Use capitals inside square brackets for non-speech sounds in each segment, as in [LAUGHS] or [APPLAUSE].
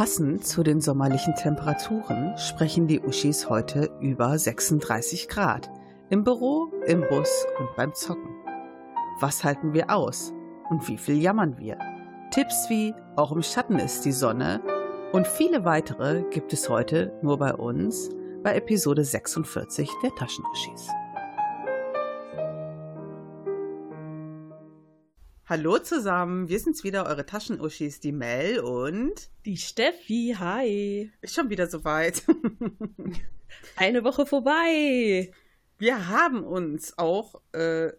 Passend zu den sommerlichen Temperaturen sprechen die Uschis heute über 36 Grad. Im Büro, im Bus und beim Zocken. Was halten wir aus? Und wie viel jammern wir? Tipps wie auch im Schatten ist die Sonne und viele weitere gibt es heute nur bei uns bei Episode 46 der Taschenuschis. Hallo zusammen, wir sind's wieder, eure Taschenuschis, die Mel und die Steffi. Hi. Ist schon wieder soweit. [LAUGHS] Eine Woche vorbei. Wir haben uns auch äh,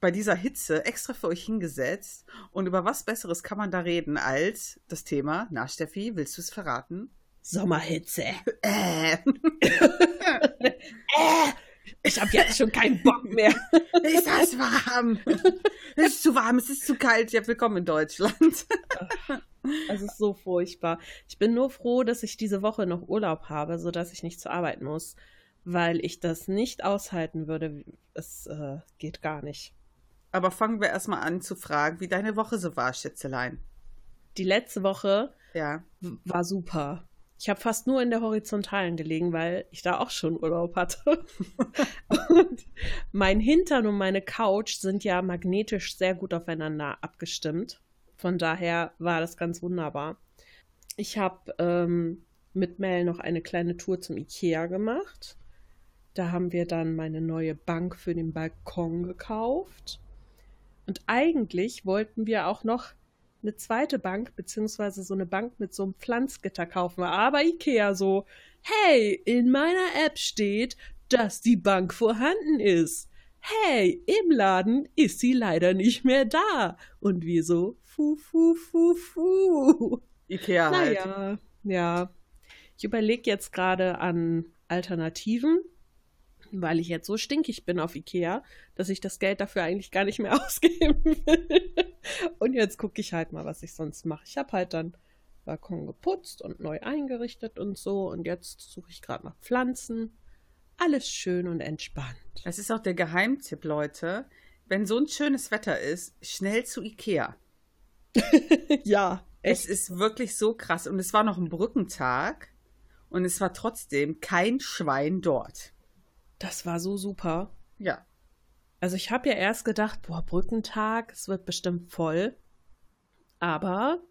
bei dieser Hitze extra für euch hingesetzt. Und über was Besseres kann man da reden als das Thema? Na, Steffi, willst du es verraten? Sommerhitze. Äh. [LAUGHS] [LAUGHS] äh. Ich habe jetzt schon keinen Bock mehr. [LAUGHS] ist das warm? Es ist zu warm, es ist zu kalt. Ja, willkommen in Deutschland. Es ist so furchtbar. Ich bin nur froh, dass ich diese Woche noch Urlaub habe, sodass ich nicht zur Arbeit muss, weil ich das nicht aushalten würde. Es äh, geht gar nicht. Aber fangen wir erstmal an zu fragen, wie deine Woche so war, Schätzelein. Die letzte Woche ja. war super. Ich habe fast nur in der Horizontalen gelegen, weil ich da auch schon Urlaub hatte. [LAUGHS] und mein Hintern und meine Couch sind ja magnetisch sehr gut aufeinander abgestimmt. Von daher war das ganz wunderbar. Ich habe ähm, mit Mel noch eine kleine Tour zum Ikea gemacht. Da haben wir dann meine neue Bank für den Balkon gekauft. Und eigentlich wollten wir auch noch eine zweite Bank, beziehungsweise so eine Bank mit so einem Pflanzgitter kaufen. Aber Ikea so, hey, in meiner App steht, dass die Bank vorhanden ist. Hey, im Laden ist sie leider nicht mehr da. Und wir so, fu, fu, fu, fu. Ikea halt. Naja, ja. Ich überlege jetzt gerade an Alternativen weil ich jetzt so stinkig bin auf Ikea, dass ich das Geld dafür eigentlich gar nicht mehr [LAUGHS] ausgeben will. Und jetzt gucke ich halt mal, was ich sonst mache. Ich habe halt dann Balkon geputzt und neu eingerichtet und so. Und jetzt suche ich gerade nach Pflanzen. Alles schön und entspannt. Das ist auch der Geheimtipp, Leute. Wenn so ein schönes Wetter ist, schnell zu Ikea. [LAUGHS] ja, echt. Es ist wirklich so krass. Und es war noch ein Brückentag. Und es war trotzdem kein Schwein dort. Das war so super. Ja. Also ich habe ja erst gedacht, boah, Brückentag, es wird bestimmt voll. Aber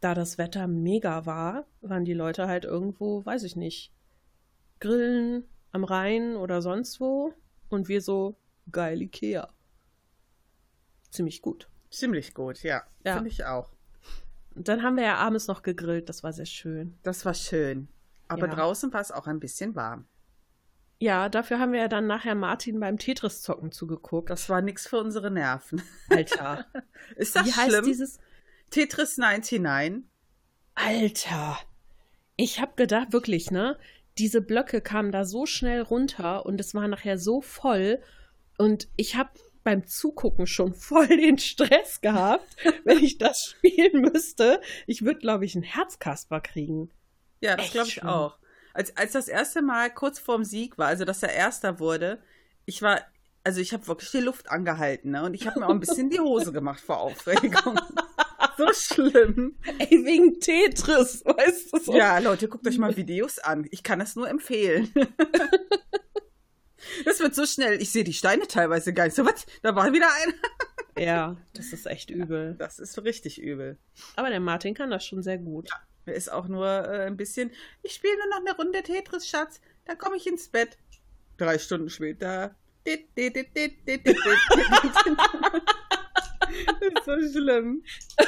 da das Wetter mega war, waren die Leute halt irgendwo, weiß ich nicht, grillen am Rhein oder sonst wo. Und wir so, geil Ikea. Ziemlich gut. Ziemlich gut, ja. ja. Finde ich auch. Und dann haben wir ja abends noch gegrillt, das war sehr schön. Das war schön. Aber ja. draußen war es auch ein bisschen warm. Ja, dafür haben wir ja dann nachher Martin beim Tetris-Zocken zugeguckt. Das war nichts für unsere Nerven. Alter. [LAUGHS] Ist das Wie schlimm? heißt dieses Tetris 99? Alter. Ich hab gedacht, wirklich, ne? Diese Blöcke kamen da so schnell runter und es war nachher so voll. Und ich hab beim Zugucken schon [LAUGHS] voll den Stress gehabt, [LAUGHS] wenn ich das spielen müsste. Ich würde, glaube ich, einen Herzkasper kriegen. Ja, das glaube ich auch als, als das erste Mal kurz vorm Sieg war, also dass er Erster wurde, ich war, also ich habe wirklich die Luft angehalten, ne? Und ich habe mir auch ein bisschen die Hose gemacht vor Aufregung. [LAUGHS] so schlimm. Ey, wegen Tetris, weißt du so. Ja, Leute, guckt euch mal Videos an. Ich kann das nur empfehlen. [LAUGHS] das wird so schnell. Ich sehe die Steine teilweise gar nicht. So, was? Da war wieder einer. ja, das ist echt übel. Ja, das ist richtig übel. Aber der Martin kann das schon sehr gut. Ja. Ist auch nur äh, ein bisschen, ich spiele nur noch eine Runde Tetris, Schatz, dann komme ich ins Bett. Drei Stunden später. das [LAUGHS] ist so schlimm. [LAUGHS]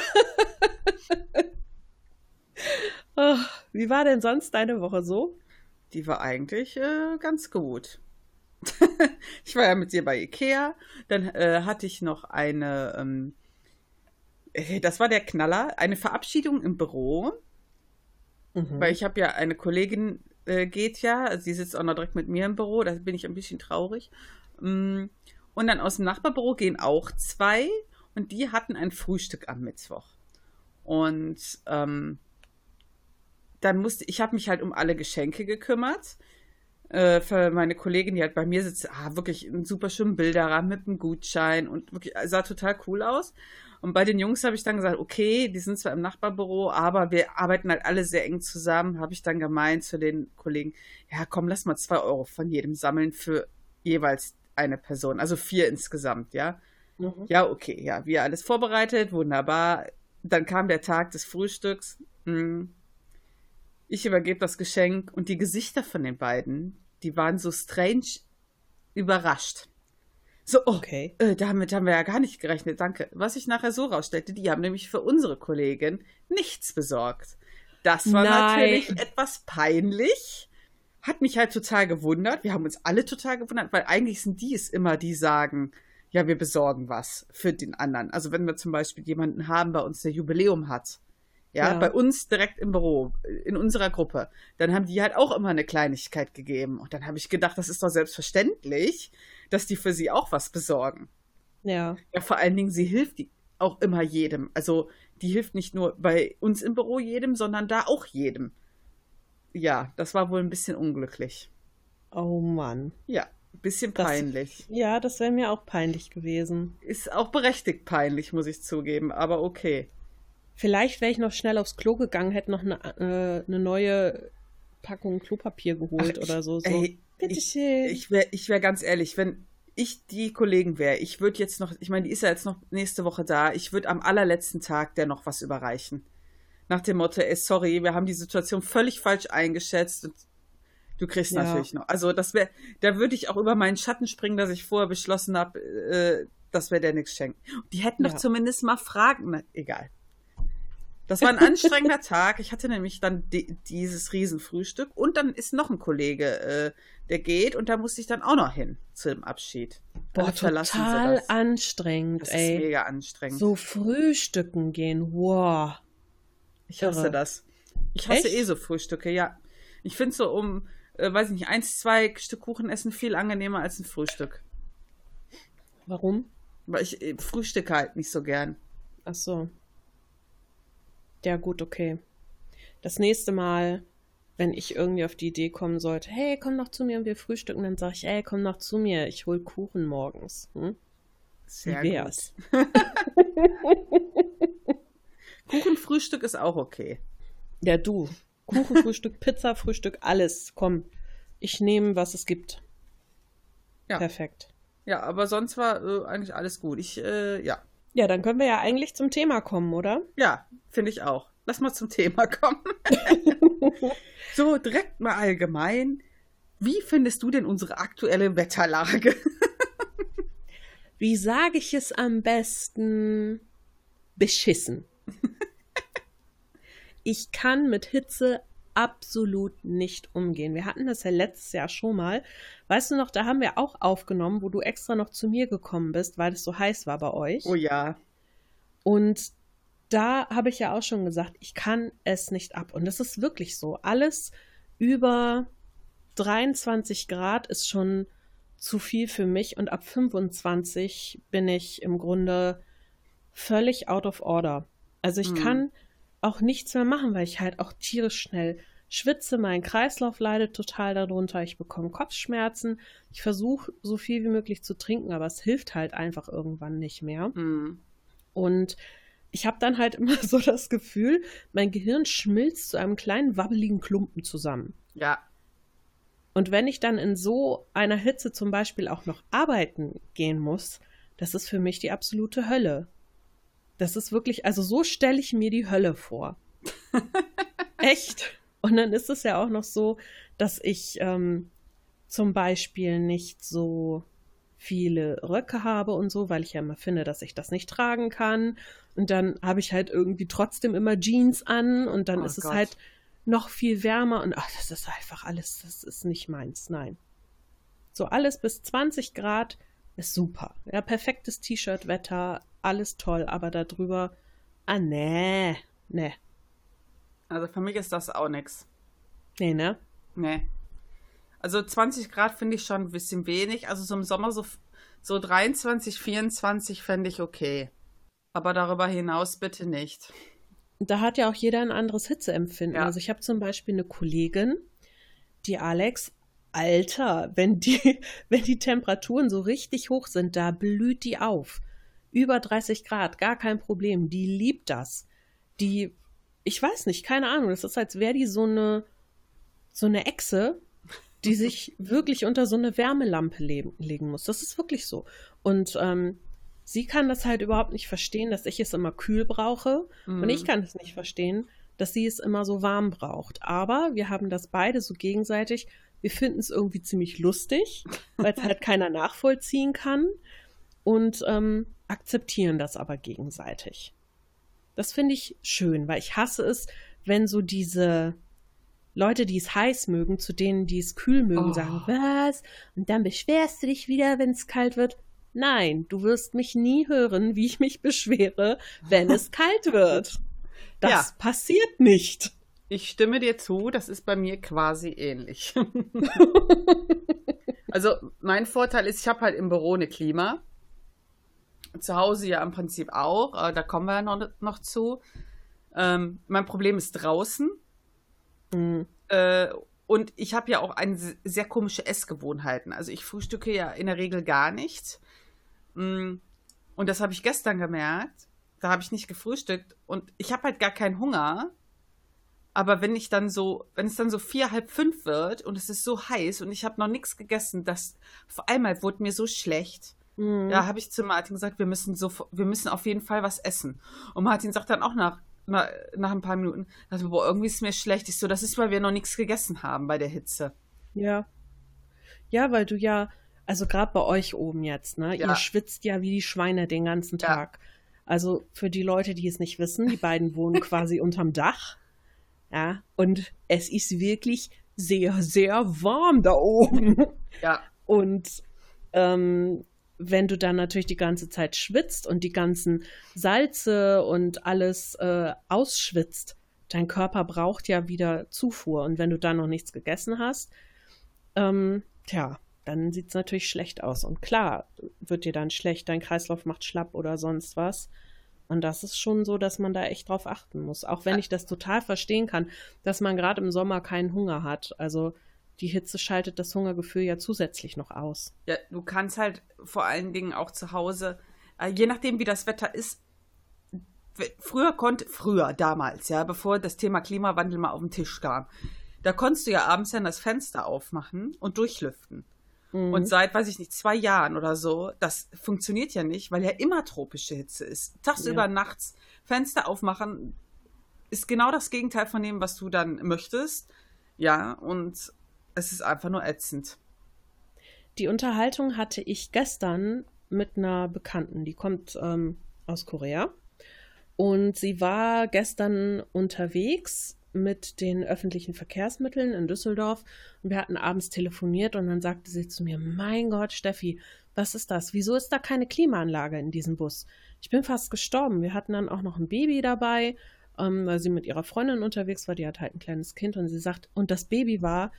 oh, wie war denn sonst deine Woche so? Die war eigentlich äh, ganz gut. [LAUGHS] ich war ja mit dir bei Ikea. Dann äh, hatte ich noch eine, ähm, äh, das war der Knaller, eine Verabschiedung im Büro. Mhm. Weil ich habe ja eine Kollegin, äh, geht ja, also sie sitzt auch noch direkt mit mir im Büro, da bin ich ein bisschen traurig. Mm, und dann aus dem Nachbarbüro gehen auch zwei und die hatten ein Frühstück am Mittwoch. Und ähm, dann musste ich habe mich halt um alle Geschenke gekümmert. äh, für meine Kollegin, die halt bei mir sitzt, ah, wirklich einen super schönen Bilderrahmen mit einem Gutschein und wirklich sah total cool aus. Und bei den Jungs habe ich dann gesagt, okay, die sind zwar im Nachbarbüro, aber wir arbeiten halt alle sehr eng zusammen. Habe ich dann gemeint zu den Kollegen, ja, komm, lass mal zwei Euro von jedem sammeln für jeweils eine Person, also vier insgesamt, ja. Mhm. Ja, okay, ja, wir alles vorbereitet, wunderbar. Dann kam der Tag des Frühstücks. Hm. Ich übergebe das Geschenk und die Gesichter von den beiden, die waren so strange überrascht. So, oh, okay. Äh, damit haben wir ja gar nicht gerechnet, danke. Was sich nachher so rausstellte, die haben nämlich für unsere Kollegin nichts besorgt. Das war Nein. natürlich etwas peinlich. Hat mich halt total gewundert. Wir haben uns alle total gewundert, weil eigentlich sind die es immer, die sagen, ja, wir besorgen was für den anderen. Also wenn wir zum Beispiel jemanden haben bei uns, der Jubiläum hat, ja, ja, bei uns direkt im Büro, in unserer Gruppe, dann haben die halt auch immer eine Kleinigkeit gegeben. Und dann habe ich gedacht, das ist doch selbstverständlich, dass die für sie auch was besorgen. Ja. Ja, vor allen Dingen, sie hilft auch immer jedem. Also die hilft nicht nur bei uns im Büro jedem, sondern da auch jedem. Ja, das war wohl ein bisschen unglücklich. Oh Mann. Ja, ein bisschen peinlich. Das, ja, das wäre mir auch peinlich gewesen. Ist auch berechtigt peinlich, muss ich zugeben, aber okay. Vielleicht wäre ich noch schnell aufs Klo gegangen, hätte noch eine, äh, eine neue Packung Klopapier geholt Ach, oder so. so. Ey, Bitteschön. Ich, ich wäre ich wär ganz ehrlich, wenn ich die Kollegen wäre, ich würde jetzt noch, ich meine, die ist ja jetzt noch nächste Woche da, ich würde am allerletzten Tag der noch was überreichen. Nach dem Motto, ey, sorry, wir haben die Situation völlig falsch eingeschätzt und du kriegst ja. natürlich noch. Also das wäre, da würde ich auch über meinen Schatten springen, dass ich vorher beschlossen habe, äh, dass wir der nichts schenken. Die hätten ja. doch zumindest mal Fragen, na, egal. Das war ein anstrengender Tag. Ich hatte nämlich dann die, dieses Riesenfrühstück und dann ist noch ein Kollege, äh, der geht und da musste ich dann auch noch hin zum Abschied. Boah, total anstrengend, das ey. Ist mega anstrengend. So frühstücken gehen, wow. Ich hasse Irre. das. Ich hasse Echt? eh so Frühstücke, ja. Ich finde so um, äh, weiß ich nicht, eins, zwei Stück Kuchen essen viel angenehmer als ein Frühstück. Warum? Weil ich äh, frühstücke halt nicht so gern. Ach so. Ja, gut, okay. Das nächste Mal, wenn ich irgendwie auf die Idee kommen sollte, hey, komm doch zu mir und wir frühstücken, dann sage ich, hey, komm doch zu mir, ich hol Kuchen morgens. Hm? Sehr Wie wär's? [LAUGHS] Kuchenfrühstück ist auch okay. Ja, du. Kuchenfrühstück, [LAUGHS] Pizza, Frühstück, alles. Komm, ich nehme, was es gibt. Ja. Perfekt. Ja, aber sonst war äh, eigentlich alles gut. Ich, äh, ja. Ja, dann können wir ja eigentlich zum Thema kommen, oder? Ja, finde ich auch. Lass mal zum Thema [LAUGHS] kommen. [LAUGHS] so, direkt mal allgemein. Wie findest du denn unsere aktuelle Wetterlage? [LAUGHS] Wie sage ich es am besten? Beschissen. ich kann mit Hitze absolut nicht umgehen. Wir hatten das ja letztes Jahr schon mal. Weißt du noch, da haben wir auch aufgenommen, wo du extra noch zu mir gekommen bist, weil es so heiß war bei euch. Oh ja. Und da habe ich ja auch schon gesagt, ich kann es nicht ab. Und das ist wirklich so. Alles über 23 Grad ist schon zu viel für mich und ab 25 bin ich im Grunde völlig out of order. Also ich hm. kann auch nichts mehr machen, weil ich halt auch tierisch schnell schwitze, mein Kreislauf leidet total darunter, ich bekomme Kopfschmerzen, ich versuche so viel wie möglich zu trinken, aber es hilft halt einfach irgendwann nicht mehr. Mhm. Und ich habe dann halt [LAUGHS] immer so das Gefühl, mein Gehirn schmilzt zu einem kleinen wabbeligen Klumpen zusammen. Ja. Und wenn ich dann in so einer Hitze zum Beispiel auch noch arbeiten gehen muss, das ist für mich die absolute Hölle. Das ist wirklich, also so stelle ich mir die Hölle vor. [LAUGHS] Echt? Und dann ist es ja auch noch so, dass ich ähm, zum Beispiel nicht so viele Röcke habe und so, weil ich ja immer finde, dass ich das nicht tragen kann. Und dann habe ich halt irgendwie trotzdem immer Jeans an und dann oh ist Gott. es halt noch viel wärmer und ach, das ist einfach alles, das ist nicht meins, nein. So alles bis 20 Grad ist super. Ja, perfektes T-Shirt-Wetter, alles toll, aber darüber, ah nee, nee. Also für mich ist das auch nichts. Nee, ne? Nee. Also 20 Grad finde ich schon ein bisschen wenig. Also so im Sommer so, so 23, 24 fände ich okay. Aber darüber hinaus bitte nicht. Da hat ja auch jeder ein anderes Hitzeempfinden. Ja. Also ich habe zum Beispiel eine Kollegin, die Alex Alter, wenn die, [LAUGHS] wenn die Temperaturen so richtig hoch sind, da blüht die auf. Über 30 Grad, gar kein Problem. Die liebt das. Die, ich weiß nicht, keine Ahnung. Das ist, als wäre die so eine, so eine Echse, die [LAUGHS] sich wirklich unter so eine Wärmelampe leben, legen muss. Das ist wirklich so. Und ähm, sie kann das halt überhaupt nicht verstehen, dass ich es immer kühl brauche. Mhm. Und ich kann es nicht verstehen, dass sie es immer so warm braucht. Aber wir haben das beide so gegenseitig. Wir finden es irgendwie ziemlich lustig, weil es halt keiner nachvollziehen kann. Und ähm, akzeptieren das aber gegenseitig. Das finde ich schön, weil ich hasse es, wenn so diese Leute, die es heiß mögen, zu denen, die es kühl mögen, oh. sagen, was? Und dann beschwerst du dich wieder, wenn es kalt wird. Nein, du wirst mich nie hören, wie ich mich beschwere, wenn es kalt wird. [LAUGHS] Das ja. passiert nicht. Ich stimme dir zu, das ist bei mir quasi ähnlich. [LAUGHS] also mein Vorteil ist, ich habe halt im Büro eine Klima. Zu Hause ja im Prinzip auch, da kommen wir ja noch, noch zu. Ähm, mein Problem ist draußen. Mhm. Äh, und ich habe ja auch eine sehr komische Essgewohnheiten. Also ich frühstücke ja in der Regel gar nicht. Mm, und das habe ich gestern gemerkt. Da habe ich nicht gefrühstückt und ich habe halt gar keinen Hunger. Aber wenn ich dann so, wenn es dann so vier, halb fünf wird und es ist so heiß und ich habe noch nichts gegessen, das vor einmal wurde mir so schlecht. Mhm. Da habe ich zu Martin gesagt, wir müssen so, wir müssen auf jeden Fall was essen. Und Martin sagt dann auch nach, nach, nach ein paar Minuten, also, boah, irgendwie ist mir schlecht. Ich so, das ist, weil wir noch nichts gegessen haben bei der Hitze. Ja. Ja, weil du ja, also gerade bei euch oben jetzt, ne? Ja. Ihr schwitzt ja wie die Schweine den ganzen Tag. Ja. Also für die Leute, die es nicht wissen, die beiden wohnen [LAUGHS] quasi unterm Dach. Ja, und es ist wirklich sehr, sehr warm da oben. [LAUGHS] Ja. Und ähm, wenn du dann natürlich die ganze Zeit schwitzt und die ganzen Salze und alles äh, ausschwitzt, dein Körper braucht ja wieder Zufuhr. Und wenn du dann noch nichts gegessen hast, ähm, tja, dann sieht es natürlich schlecht aus. Und klar, wird dir dann schlecht, dein Kreislauf macht schlapp oder sonst was. Und das ist schon so, dass man da echt drauf achten muss. Auch wenn ich das total verstehen kann, dass man gerade im Sommer keinen Hunger hat. Also die Hitze schaltet das Hungergefühl ja zusätzlich noch aus. Ja, du kannst halt vor allen Dingen auch zu Hause, äh, je nachdem wie das Wetter ist, früher konnte, früher, damals, ja, bevor das Thema Klimawandel mal auf den Tisch kam, da konntest du ja abends dann das Fenster aufmachen und durchlüften. Mhm. Und seit, weiß ich nicht, zwei Jahren oder so, das funktioniert ja nicht, weil ja immer tropische Hitze ist. Tagsüber, ja. nachts Fenster aufmachen ist genau das Gegenteil von dem, was du dann möchtest. Ja, und es ist einfach nur ätzend. Die Unterhaltung hatte ich gestern mit einer Bekannten, die kommt ähm, aus Korea. Und sie war gestern unterwegs mit den öffentlichen Verkehrsmitteln in Düsseldorf und wir hatten abends telefoniert und dann sagte sie zu mir, mein Gott, Steffi, was ist das? Wieso ist da keine Klimaanlage in diesem Bus? Ich bin fast gestorben. Wir hatten dann auch noch ein Baby dabei, ähm, weil sie mit ihrer Freundin unterwegs war, die hat halt ein kleines Kind und sie sagt, und das Baby war,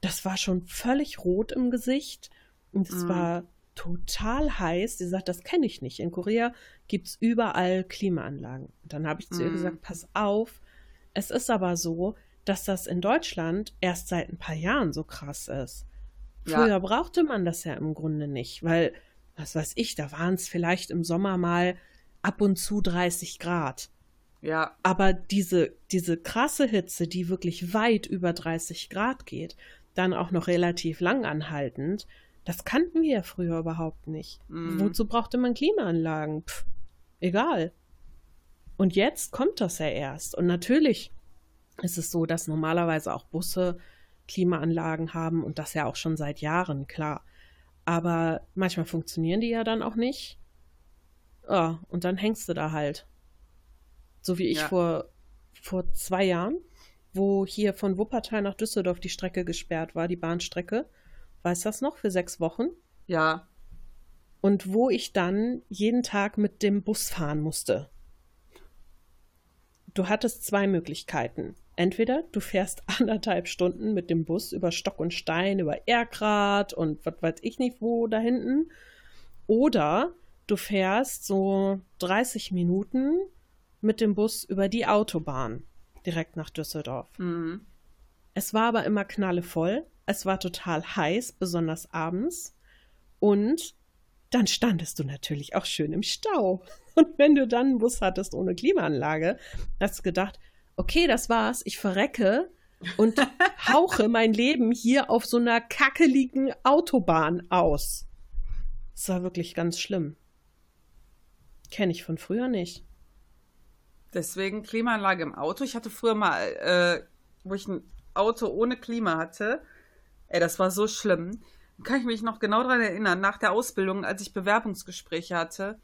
das war schon völlig rot im Gesicht und es mm. war total heiß. Sie sagt, das kenne ich nicht. In Korea gibt es überall Klimaanlagen. Und dann habe ich zu ihr mhm. gesagt, pass auf, es ist aber so, dass das in Deutschland erst seit ein paar Jahren so krass ist. Früher ja. brauchte man das ja im Grunde nicht, weil, was weiß ich, da waren es vielleicht im Sommer mal ab und zu 30 Grad. Ja. Aber diese, diese krasse Hitze, die wirklich weit über 30 Grad geht, dann auch noch relativ lang anhaltend, das kannten wir ja früher überhaupt nicht. Mhm. Wozu brauchte man Klimaanlagen? Pff, egal. Und jetzt kommt das ja erst. Und natürlich ist es so, dass normalerweise auch Busse Klimaanlagen haben und das ja auch schon seit Jahren, klar. Aber manchmal funktionieren die ja dann auch nicht. Ja, und dann hängst du da halt. So wie ich ja. vor, vor zwei Jahren, wo hier von Wuppertal nach Düsseldorf die Strecke gesperrt war, die Bahnstrecke. Weißt du das noch? Für sechs Wochen? Ja. Und wo ich dann jeden Tag mit dem Bus fahren musste du hattest zwei Möglichkeiten. Entweder du fährst [LAUGHS] anderthalb Stunden mit dem Bus über Stock und Stein, über Erkrad und was weiß ich nicht wo da hinten. Oder du fährst so 30 Minuten mit dem Bus über die Autobahn direkt nach Düsseldorf. Mhm. Es war aber immer knallevoll. Es war total heiß, besonders abends. Und dann standest du natürlich auch schön im Stau. Und wenn du dann einen Bus hattest ohne Klimaanlage, hast du gedacht, okay, das war's, ich verrecke und [LAUGHS] hauche mein Leben hier auf so einer kackeligen Autobahn aus. Das war wirklich ganz schlimm. Kenne ich von früher nicht. Deswegen Klimaanlage im Auto. Ich hatte früher mal, äh, wo ich ein Auto ohne Klima hatte. Ey, das war so schlimm. Kann ich mich noch genau daran erinnern, nach der Ausbildung, als ich Bewerbungsgespräche hatte,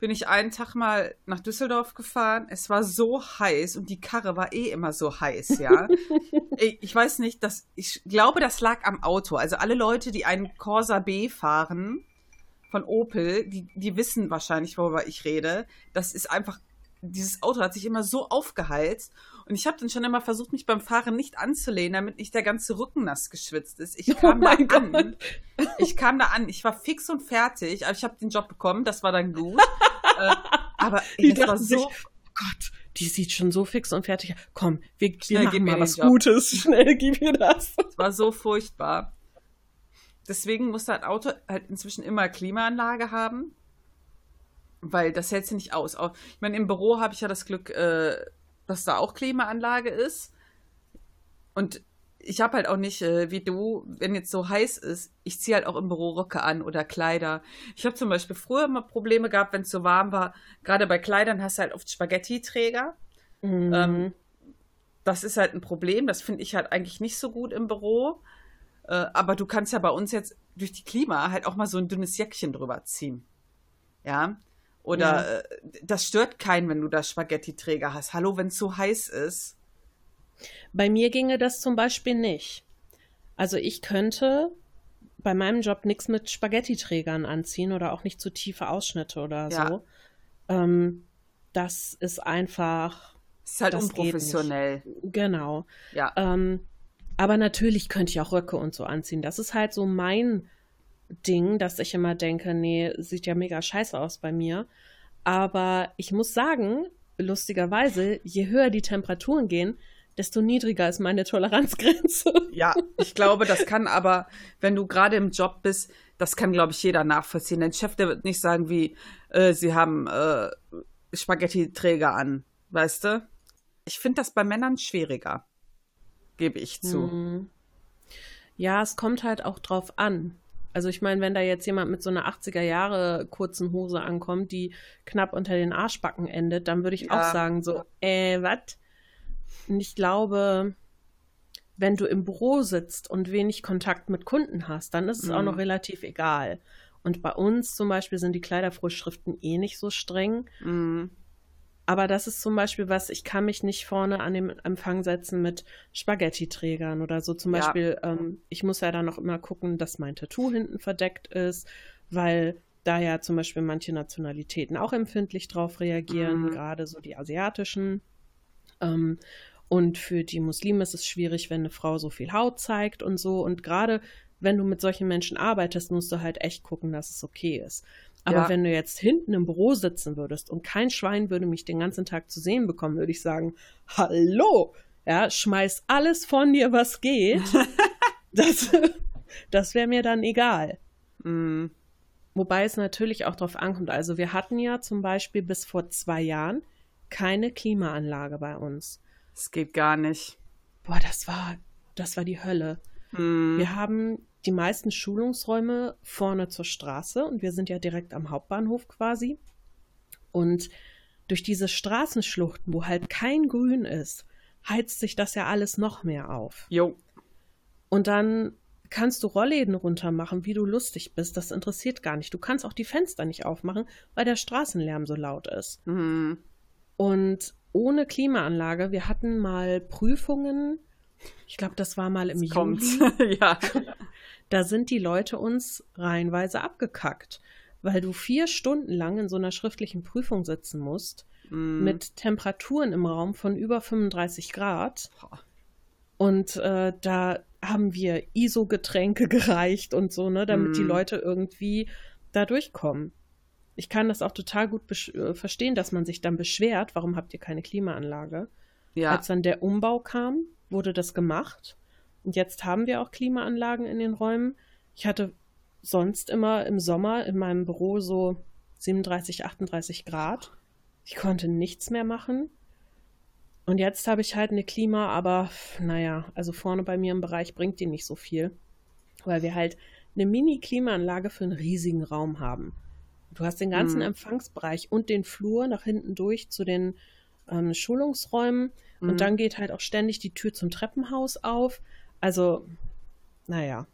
bin ich einen Tag mal nach Düsseldorf gefahren. Es war so heiß und die Karre war eh immer so heiß, ja. [LAUGHS] ich weiß nicht, dass ich glaube, das lag am Auto. Also alle Leute, die einen Corsa B fahren von Opel, die, die wissen wahrscheinlich, worüber ich rede. Das ist einfach dieses Auto hat sich immer so aufgeheizt und ich habe dann schon immer versucht, mich beim Fahren nicht anzulehnen, damit nicht der ganze Rücken nass geschwitzt ist. Ich [LAUGHS] oh kam oh da an. Gott. Ich kam da an. Ich war fix und fertig, aber ich habe den Job bekommen. Das war dann gut. [LAUGHS] äh, aber ey, das war so. Sich, oh Gott, die sieht schon so fix und fertig. Komm, wir, wir machen mal was Job. Gutes. [LAUGHS] Schnell gib mir das. Es war so furchtbar. Deswegen muss ein Auto halt inzwischen immer Klimaanlage haben weil das hält sie nicht aus. Ich meine, im Büro habe ich ja das Glück, äh, dass da auch Klimaanlage ist. Und ich habe halt auch nicht, äh, wie du, wenn jetzt so heiß ist, ich ziehe halt auch im Büro Röcke an oder Kleider. Ich habe zum Beispiel früher immer Probleme gehabt, wenn es so warm war. Gerade bei Kleidern hast du halt oft Spaghetti-Träger. Mhm. Ähm, das ist halt ein Problem. Das finde ich halt eigentlich nicht so gut im Büro. Äh, aber du kannst ja bei uns jetzt durch die Klima halt auch mal so ein dünnes Jäckchen drüber ziehen. Ja. Oder ja. Äh, das stört keinen, wenn du da Spaghetti-Träger hast. Hallo, wenn es so heiß ist. Bei mir ginge das zum Beispiel nicht. Also ich könnte bei meinem Job nichts mit Spaghetti-Trägern anziehen oder auch nicht zu tiefe Ausschnitte oder ja. so. Ähm, das ist einfach. Das ist halt unprofessionell. Genau. Ja. Ähm, aber natürlich könnte ich auch Röcke und so anziehen. Das ist halt so mein Ding, dass ich immer denke, nee, sieht ja mega scheiße aus bei mir. Aber ich muss sagen, lustigerweise, je höher die Temperaturen gehen, desto niedriger ist meine Toleranzgrenze. [LAUGHS] Ja, ich glaube, das kann aber, wenn du gerade im Job bist, das kann, glaube ich, jeder nachvollziehen. Dein Chef, der wird nicht sagen, wie, äh, sie haben äh, Spaghetti-Träger an, weißt du? Ich finde das bei Männern schwieriger, gebe ich zu. Hm. Ja, es kommt halt auch drauf an. Also ich meine, wenn da jetzt jemand mit so einer 80er Jahre kurzen Hose ankommt, die knapp unter den Arschbacken endet, dann würde ich ja. auch sagen so, äh, was? Und ich glaube, wenn du im Büro sitzt und wenig Kontakt mit Kunden hast, dann ist es mhm. auch noch relativ egal. Und bei uns zum Beispiel sind die Kleidervorschriften eh nicht so streng. Mhm. Aber das ist zum Beispiel was, ich kann mich nicht vorne an den Empfang setzen mit Spaghetti-Trägern oder so. Zum ja. Beispiel, ähm, ich muss ja dann noch immer gucken, dass mein Tattoo hinten verdeckt ist, weil da ja zum Beispiel manche Nationalitäten auch empfindlich drauf reagieren, mhm. gerade so die asiatischen. Ähm, und für die Muslime ist es schwierig, wenn eine Frau so viel Haut zeigt und so. Und gerade wenn du mit solchen Menschen arbeitest, musst du halt echt gucken, dass es okay ist. Aber ja. wenn du jetzt hinten im Büro sitzen würdest und kein Schwein würde mich den ganzen Tag zu sehen bekommen, würde ich sagen, hallo, ja, schmeiß alles von dir, was geht. [LAUGHS] das das wäre mir dann egal. Mm. Wobei es natürlich auch darauf ankommt. Also wir hatten ja zum Beispiel bis vor zwei Jahren keine Klimaanlage bei uns. Es geht gar nicht. Boah, das war, das war die Hölle. Mm. Wir haben die meisten Schulungsräume vorne zur Straße und wir sind ja direkt am Hauptbahnhof quasi. Und durch diese Straßenschluchten, wo halt kein Grün ist, heizt sich das ja alles noch mehr auf. Jo. Und dann kannst du Rollläden runtermachen, wie du lustig bist. Das interessiert gar nicht. Du kannst auch die Fenster nicht aufmachen, weil der Straßenlärm so laut ist. Mhm. Und ohne Klimaanlage, wir hatten mal Prüfungen. Ich glaube, das war mal im Juli. [LAUGHS] ja. [LAUGHS] da sind die Leute uns reihenweise abgekackt, weil du vier Stunden lang in so einer schriftlichen Prüfung sitzen musst, mm. mit Temperaturen im Raum von über 35 Grad. Und äh, da haben wir ISO-Getränke [LAUGHS] gereicht und so, ne, damit mm. die Leute irgendwie da durchkommen. Ich kann das auch total gut äh, verstehen, dass man sich dann beschwert, warum habt ihr keine Klimaanlage? Ja. Als dann der Umbau kam, wurde das gemacht. Und jetzt haben wir auch Klimaanlagen in den Räumen. Ich hatte sonst immer im Sommer in meinem Büro so 37, 38 Grad. Ich konnte nichts mehr machen. Und jetzt habe ich halt eine Klima, aber naja, also vorne bei mir im Bereich bringt die nicht so viel, weil wir halt eine Mini-Klimaanlage für einen riesigen Raum haben. Du hast den ganzen mhm. Empfangsbereich und den Flur nach hinten durch zu den ähm, Schulungsräumen mhm. und dann geht halt auch ständig die Tür zum Treppenhaus auf. Also, naja.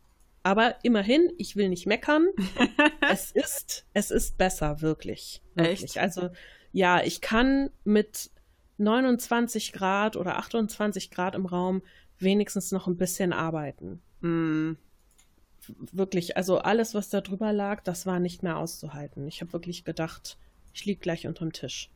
Aber immerhin, ich will nicht meckern. [LAUGHS] es ist, es ist besser, wirklich. wirklich. Echt? Also, ja, ich kann mit 29 Grad oder 28 Grad im Raum wenigstens noch ein bisschen arbeiten. Mm. Wirklich, also alles, was da drüber lag, das war nicht mehr auszuhalten. Ich habe wirklich gedacht, ich liege gleich unterm Tisch.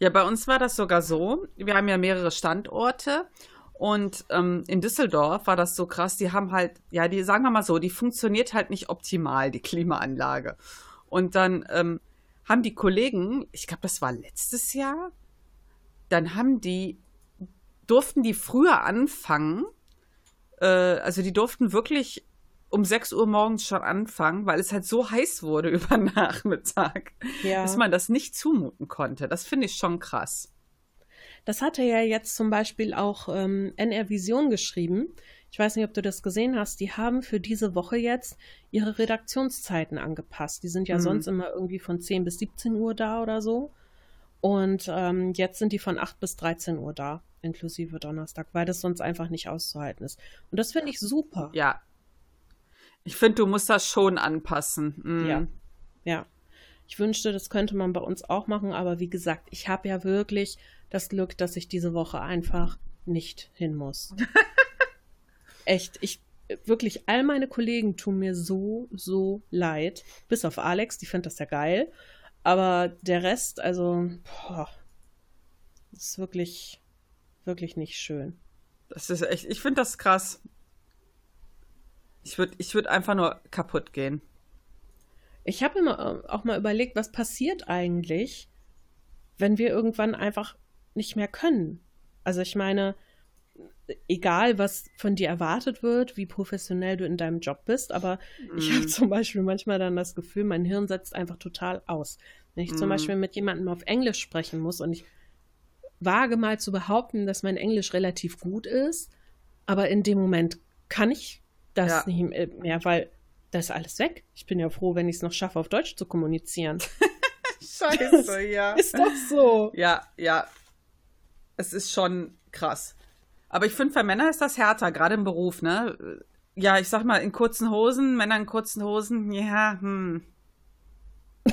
Ja, bei uns war das sogar so. Wir haben ja mehrere Standorte und ähm, in Düsseldorf war das so krass. Die haben halt, ja, die sagen wir mal so, die funktioniert halt nicht optimal, die Klimaanlage. Und dann ähm, haben die Kollegen, ich glaube, das war letztes Jahr, dann haben die, durften die früher anfangen. Äh, also die durften wirklich um 6 Uhr morgens schon anfangen, weil es halt so heiß wurde [LAUGHS] über Nachmittag, ja. dass man das nicht zumuten konnte. Das finde ich schon krass. Das hatte ja jetzt zum Beispiel auch ähm, NR Vision geschrieben. Ich weiß nicht, ob du das gesehen hast. Die haben für diese Woche jetzt ihre Redaktionszeiten angepasst. Die sind ja mhm. sonst immer irgendwie von 10 bis 17 Uhr da oder so. Und ähm, jetzt sind die von 8 bis 13 Uhr da, inklusive Donnerstag, weil das sonst einfach nicht auszuhalten ist. Und das finde ich super. Ja. Ich finde, du musst das schon anpassen. Mhm. Ja. Ja. Ich wünschte, das könnte man bei uns auch machen, aber wie gesagt, ich habe ja wirklich das Glück, dass ich diese Woche einfach nicht hin muss. [LAUGHS] Echt, ich wirklich all meine Kollegen tun mir so so leid, bis auf Alex, die findet das ja geil. Aber der Rest, also, boah, ist wirklich, wirklich nicht schön. Das ist echt, ich finde das krass. Ich würde ich würd einfach nur kaputt gehen. Ich habe immer äh, auch mal überlegt, was passiert eigentlich, wenn wir irgendwann einfach nicht mehr können. Also ich meine, egal was von dir erwartet wird, wie professionell du in deinem Job bist, aber mm. ich habe mhm. zum Beispiel manchmal dann das Gefühl, mein Hirn setzt einfach total aus. Wenn ich mm. zum mhm. Beispiel mit jemandem auf Englisch sprechen muss und ich wage mal zu behaupten, dass mein Englisch relativ gut ist, aber in dem Moment kann ich das ja. nicht mehr, weil das ist alles weg. Ich bin ja froh, wenn ich es noch schaffe, auf Deutsch zu kommunizieren. [LAUGHS] Scheiße, ja. Ist doch so. Ja, ja. Es ist schon krass. Aber ich finde, für Männer ist das härter, gerade im Beruf, ne? Ja, ich sag mal, in kurzen Hosen, Männer in kurzen Hosen, ja, hm. [LAUGHS]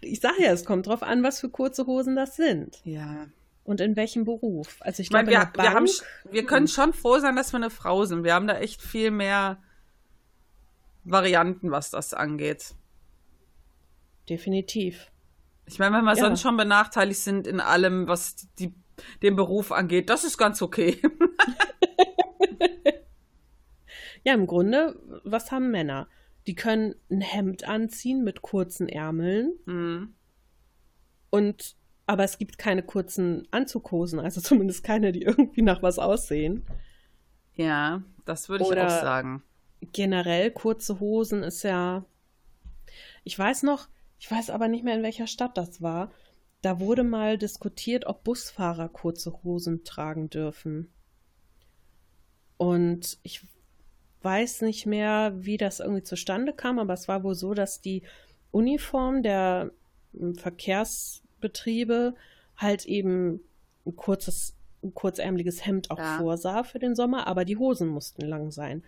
ich sage ja, es kommt drauf an, was für kurze Hosen das sind. Ja. Und in welchem Beruf? Also ich, ich glaube, wir, wir, haben, wir können schon froh sein, dass wir eine Frau sind. Wir haben da echt viel mehr Varianten, was das angeht. Definitiv. Ich meine, wenn wir ja. sonst schon benachteiligt sind in allem, was die den Beruf angeht. Das ist ganz okay. [LAUGHS] ja, im Grunde, was haben Männer? Die können ein Hemd anziehen mit kurzen Ärmeln. Mhm. Und aber es gibt keine kurzen Anzughosen, also zumindest keine, die irgendwie nach was aussehen. Ja, das würde ich Oder auch sagen. Generell kurze Hosen ist ja. Ich weiß noch, ich weiß aber nicht mehr, in welcher Stadt das war. Da wurde mal diskutiert, ob Busfahrer kurze Hosen tragen dürfen. Und ich weiß nicht mehr, wie das irgendwie zustande kam, aber es war wohl so, dass die Uniform der hm, Verkehrsbetriebe halt eben ein kurzes, ein kurzärmeliges Hemd auch ja. vorsah für den Sommer, aber die Hosen mussten lang sein.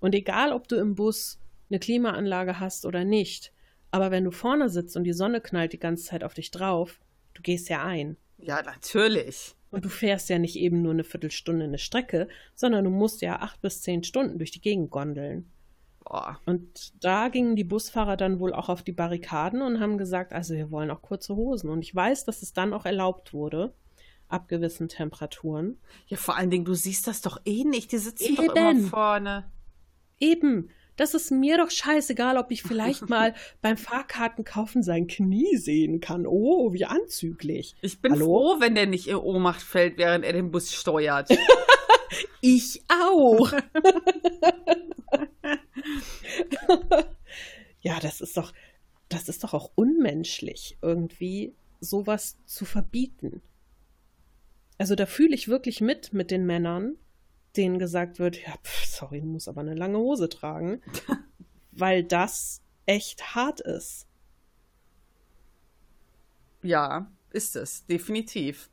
Und egal, ob du im Bus eine Klimaanlage hast oder nicht, aber wenn du vorne sitzt und die Sonne knallt die ganze Zeit auf dich drauf, Du gehst ja ein. Ja, natürlich. Und du fährst ja nicht eben nur eine Viertelstunde eine Strecke, sondern du musst ja acht bis zehn Stunden durch die Gegend gondeln. Boah. Und da gingen die Busfahrer dann wohl auch auf die Barrikaden und haben gesagt, also wir wollen auch kurze Hosen. Und ich weiß, dass es dann auch erlaubt wurde, ab gewissen Temperaturen. Ja, vor allen Dingen, du siehst das doch eh nicht. Die sitzen Eben. doch immer vorne. Eben. Das ist mir doch scheißegal, ob ich vielleicht mal [LAUGHS] beim Fahrkartenkaufen sein Knie sehen kann. Oh, wie anzüglich. Ich bin Hallo? froh, wenn der nicht in Ohnmacht fällt, während er den Bus steuert. [LAUGHS] Ich auch. [LAUGHS] ja, das ist doch, das ist doch auch unmenschlich, irgendwie sowas zu verbieten. Also da fühle ich wirklich mit mit den Männern, denen gesagt wird, ja, pf, sorry, du musst aber eine lange Hose tragen, [LAUGHS] weil das echt hart ist. ja, ist es, definitiv.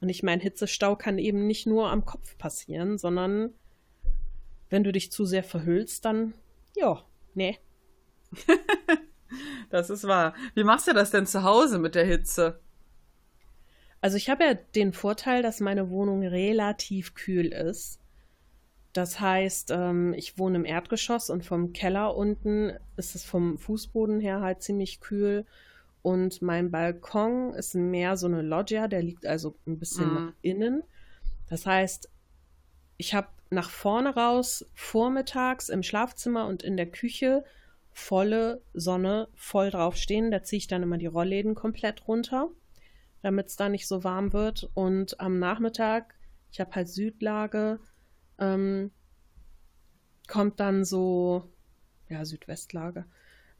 Und ich meine, Hitzestau kann eben nicht nur am Kopf passieren, sondern wenn du dich zu sehr verhüllst, dann, ja, nee. [LAUGHS] Das ist wahr. Wie machst du das denn zu Hause mit der Hitze? Also ich habe ja den Vorteil, dass meine Wohnung relativ kühl ist. Das heißt, ähm, ich wohne im Erdgeschoss und vom Keller unten ist es vom Fußboden her halt ziemlich kühl. Und mein Balkon ist mehr so eine Loggia, der liegt also ein bisschen Mhm. nach innen. Das heißt, ich habe nach vorne raus vormittags im Schlafzimmer und in der Küche volle Sonne voll drauf stehen. Da ziehe ich dann immer die Rollläden komplett runter, damit es da nicht so warm wird. Und am Nachmittag, ich habe halt Südlage, ähm, kommt dann so, ja, Südwestlage,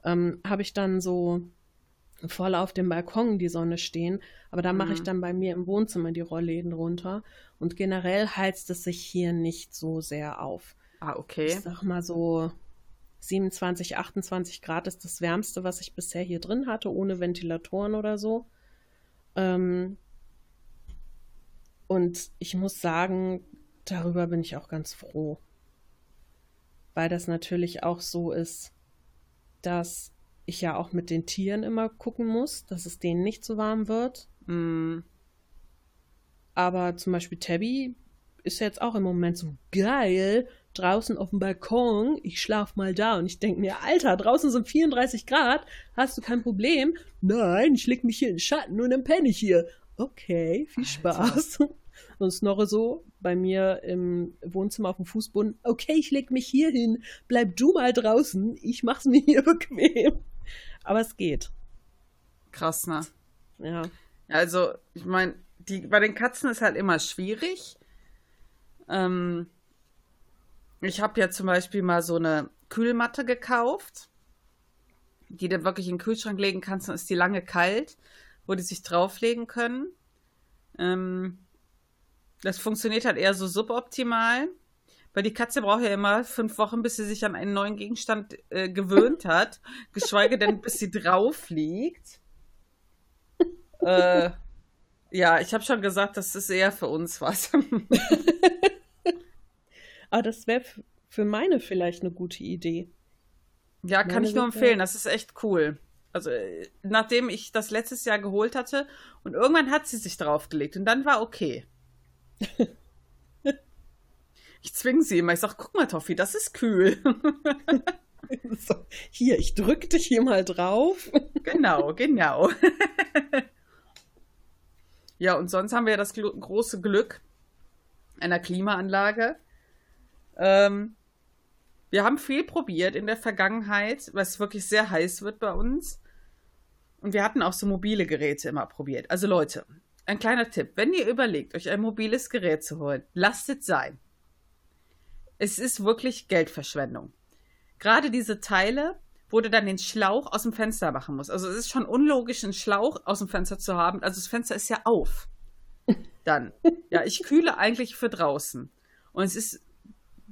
ähm, habe ich dann so voll auf dem Balkon die Sonne stehen. Aber da mache ich Mhm. dann bei mir im Wohnzimmer die Rollläden runter. Und generell heizt es sich hier nicht so sehr auf. Ah, Ich okay. sag mal so 27, 28 Grad ist das Wärmste, was ich bisher hier drin hatte, ohne Ventilatoren oder so. Ähm, und ich muss sagen, darüber bin ich auch ganz froh. Weil das natürlich auch so ist, dass ich ja auch mit den Tieren immer gucken muss, dass es denen nicht zu warm wird. Mm, Aber zum Beispiel Tabby ist jetzt auch im Moment so geil, draußen auf dem Balkon, ich schlaf mal da und ich denke mir, Alter, draußen sind 34 Grad, hast du kein Problem? Nein, ich leg mich hier in den Schatten und dann penne ich hier. Okay, viel Spaß. [LAUGHS] Und Snorre so bei mir im Wohnzimmer auf dem Fußboden, okay, ich leg mich hier hin, bleib du mal draußen, ich mach's mir hier [LAUGHS] bequem. Aber es geht. krass, ne? Ja. Also, ich meine, die, bei den Katzen ist halt immer schwierig. Ähm, ich habe ja zum Beispiel mal so eine Kühlmatte gekauft, die du wirklich in den Kühlschrank legen kannst, dann ist die lange kalt, wo die sich drauflegen können. Ähm, das funktioniert halt eher so suboptimal, weil die Katze braucht ja immer fünf Wochen, bis sie sich an einen neuen Gegenstand äh, gewöhnt hat, [LAUGHS] geschweige denn, bis sie drauf liegt. [LAUGHS] äh, ja, ich habe schon gesagt, das ist eher für uns was. [LAUGHS] Aber das wäre für meine vielleicht eine gute Idee. ja, kann Meine ich nur empfehlen. Das ist echt cool. Also, äh, nachdem ich das letztes Jahr geholt hatte und irgendwann hat sie sich draufgelegt und dann war okay. [LAUGHS] ich zwinge sie immer. Ich sag, guck mal, Toffi, das ist kühl. [LAUGHS] So, hier, ich drück dich hier mal drauf. [LAUGHS] genau, genau. ja, und sonst haben wir ja das große Glück einer Klimaanlage. Ähm, wir haben viel probiert in der Vergangenheit, weil es wirklich sehr heiß wird bei uns. Und wir hatten auch so mobile Geräte immer probiert. Also Leute, ein kleiner Tipp. Wenn ihr überlegt, euch ein mobiles Gerät zu holen, lasst es sein. Es ist wirklich Geldverschwendung. Gerade diese Teile, wo du dann den Schlauch aus dem Fenster machen musst. Also es ist schon unlogisch, einen Schlauch aus dem Fenster zu haben. Also das Fenster ist ja auf. [LAUGHS] Dann. Ja, ich kühle eigentlich für draußen. Und es ist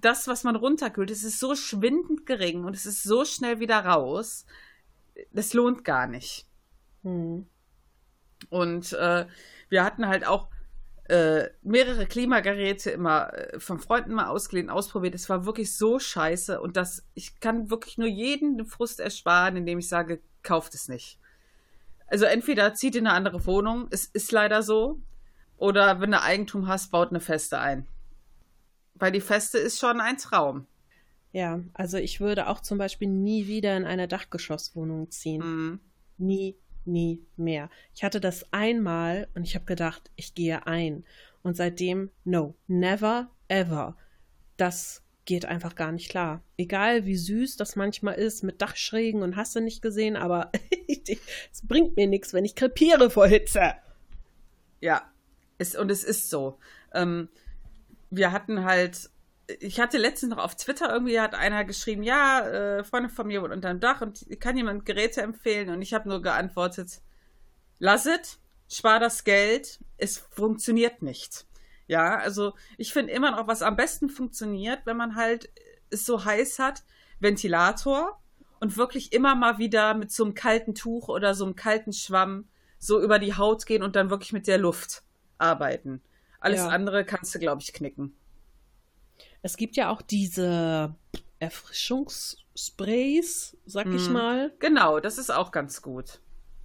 das, was man runterkühlt, es ist so schwindend gering und es ist so schnell wieder raus. Das lohnt gar nicht. Hm. Und äh, wir hatten halt auch äh, mehrere Klimageräte immer äh, von Freunden mal ausgeliehen, ausprobiert. Es war wirklich so scheiße und das, ich kann wirklich nur jeden den Frust ersparen, indem ich sage, kauft es nicht. Also entweder zieht in eine andere Wohnung, es ist leider so, oder wenn du Eigentum hast, baut eine Feste ein. Weil die Feste ist schon ein Traum. Ja, also ich würde auch zum Beispiel nie wieder in eine Dachgeschosswohnung ziehen. Mhm. Nie, nie mehr. Ich hatte das einmal und ich habe gedacht, ich gehe ein. Und seitdem, no, never, ever. Das geht einfach gar nicht klar. Egal wie süß das manchmal ist mit Dachschrägen und hast du nicht gesehen, aber [LAUGHS] es bringt mir nichts, wenn ich krepiere vor Hitze. Ja, ist, und es ist so. Ähm, wir hatten halt, ich hatte letztens noch auf Twitter irgendwie, hat einer geschrieben, ja, äh, Freunde von mir wohnt unter dem Dach und kann jemand Geräte empfehlen? Und ich habe nur geantwortet, lass es, spar das Geld, es funktioniert nicht. Ja, also ich finde immer noch, was am besten funktioniert, wenn man halt es so heiß hat, Ventilator und wirklich immer mal wieder mit so einem kalten Tuch oder so einem kalten Schwamm so über die Haut gehen und dann wirklich mit der Luft arbeiten. Alles ja. andere kannst du, glaube ich, knicken. Es gibt ja auch diese Erfrischungssprays, sag hm. ich mhm. mal. Genau, das ist auch ganz gut.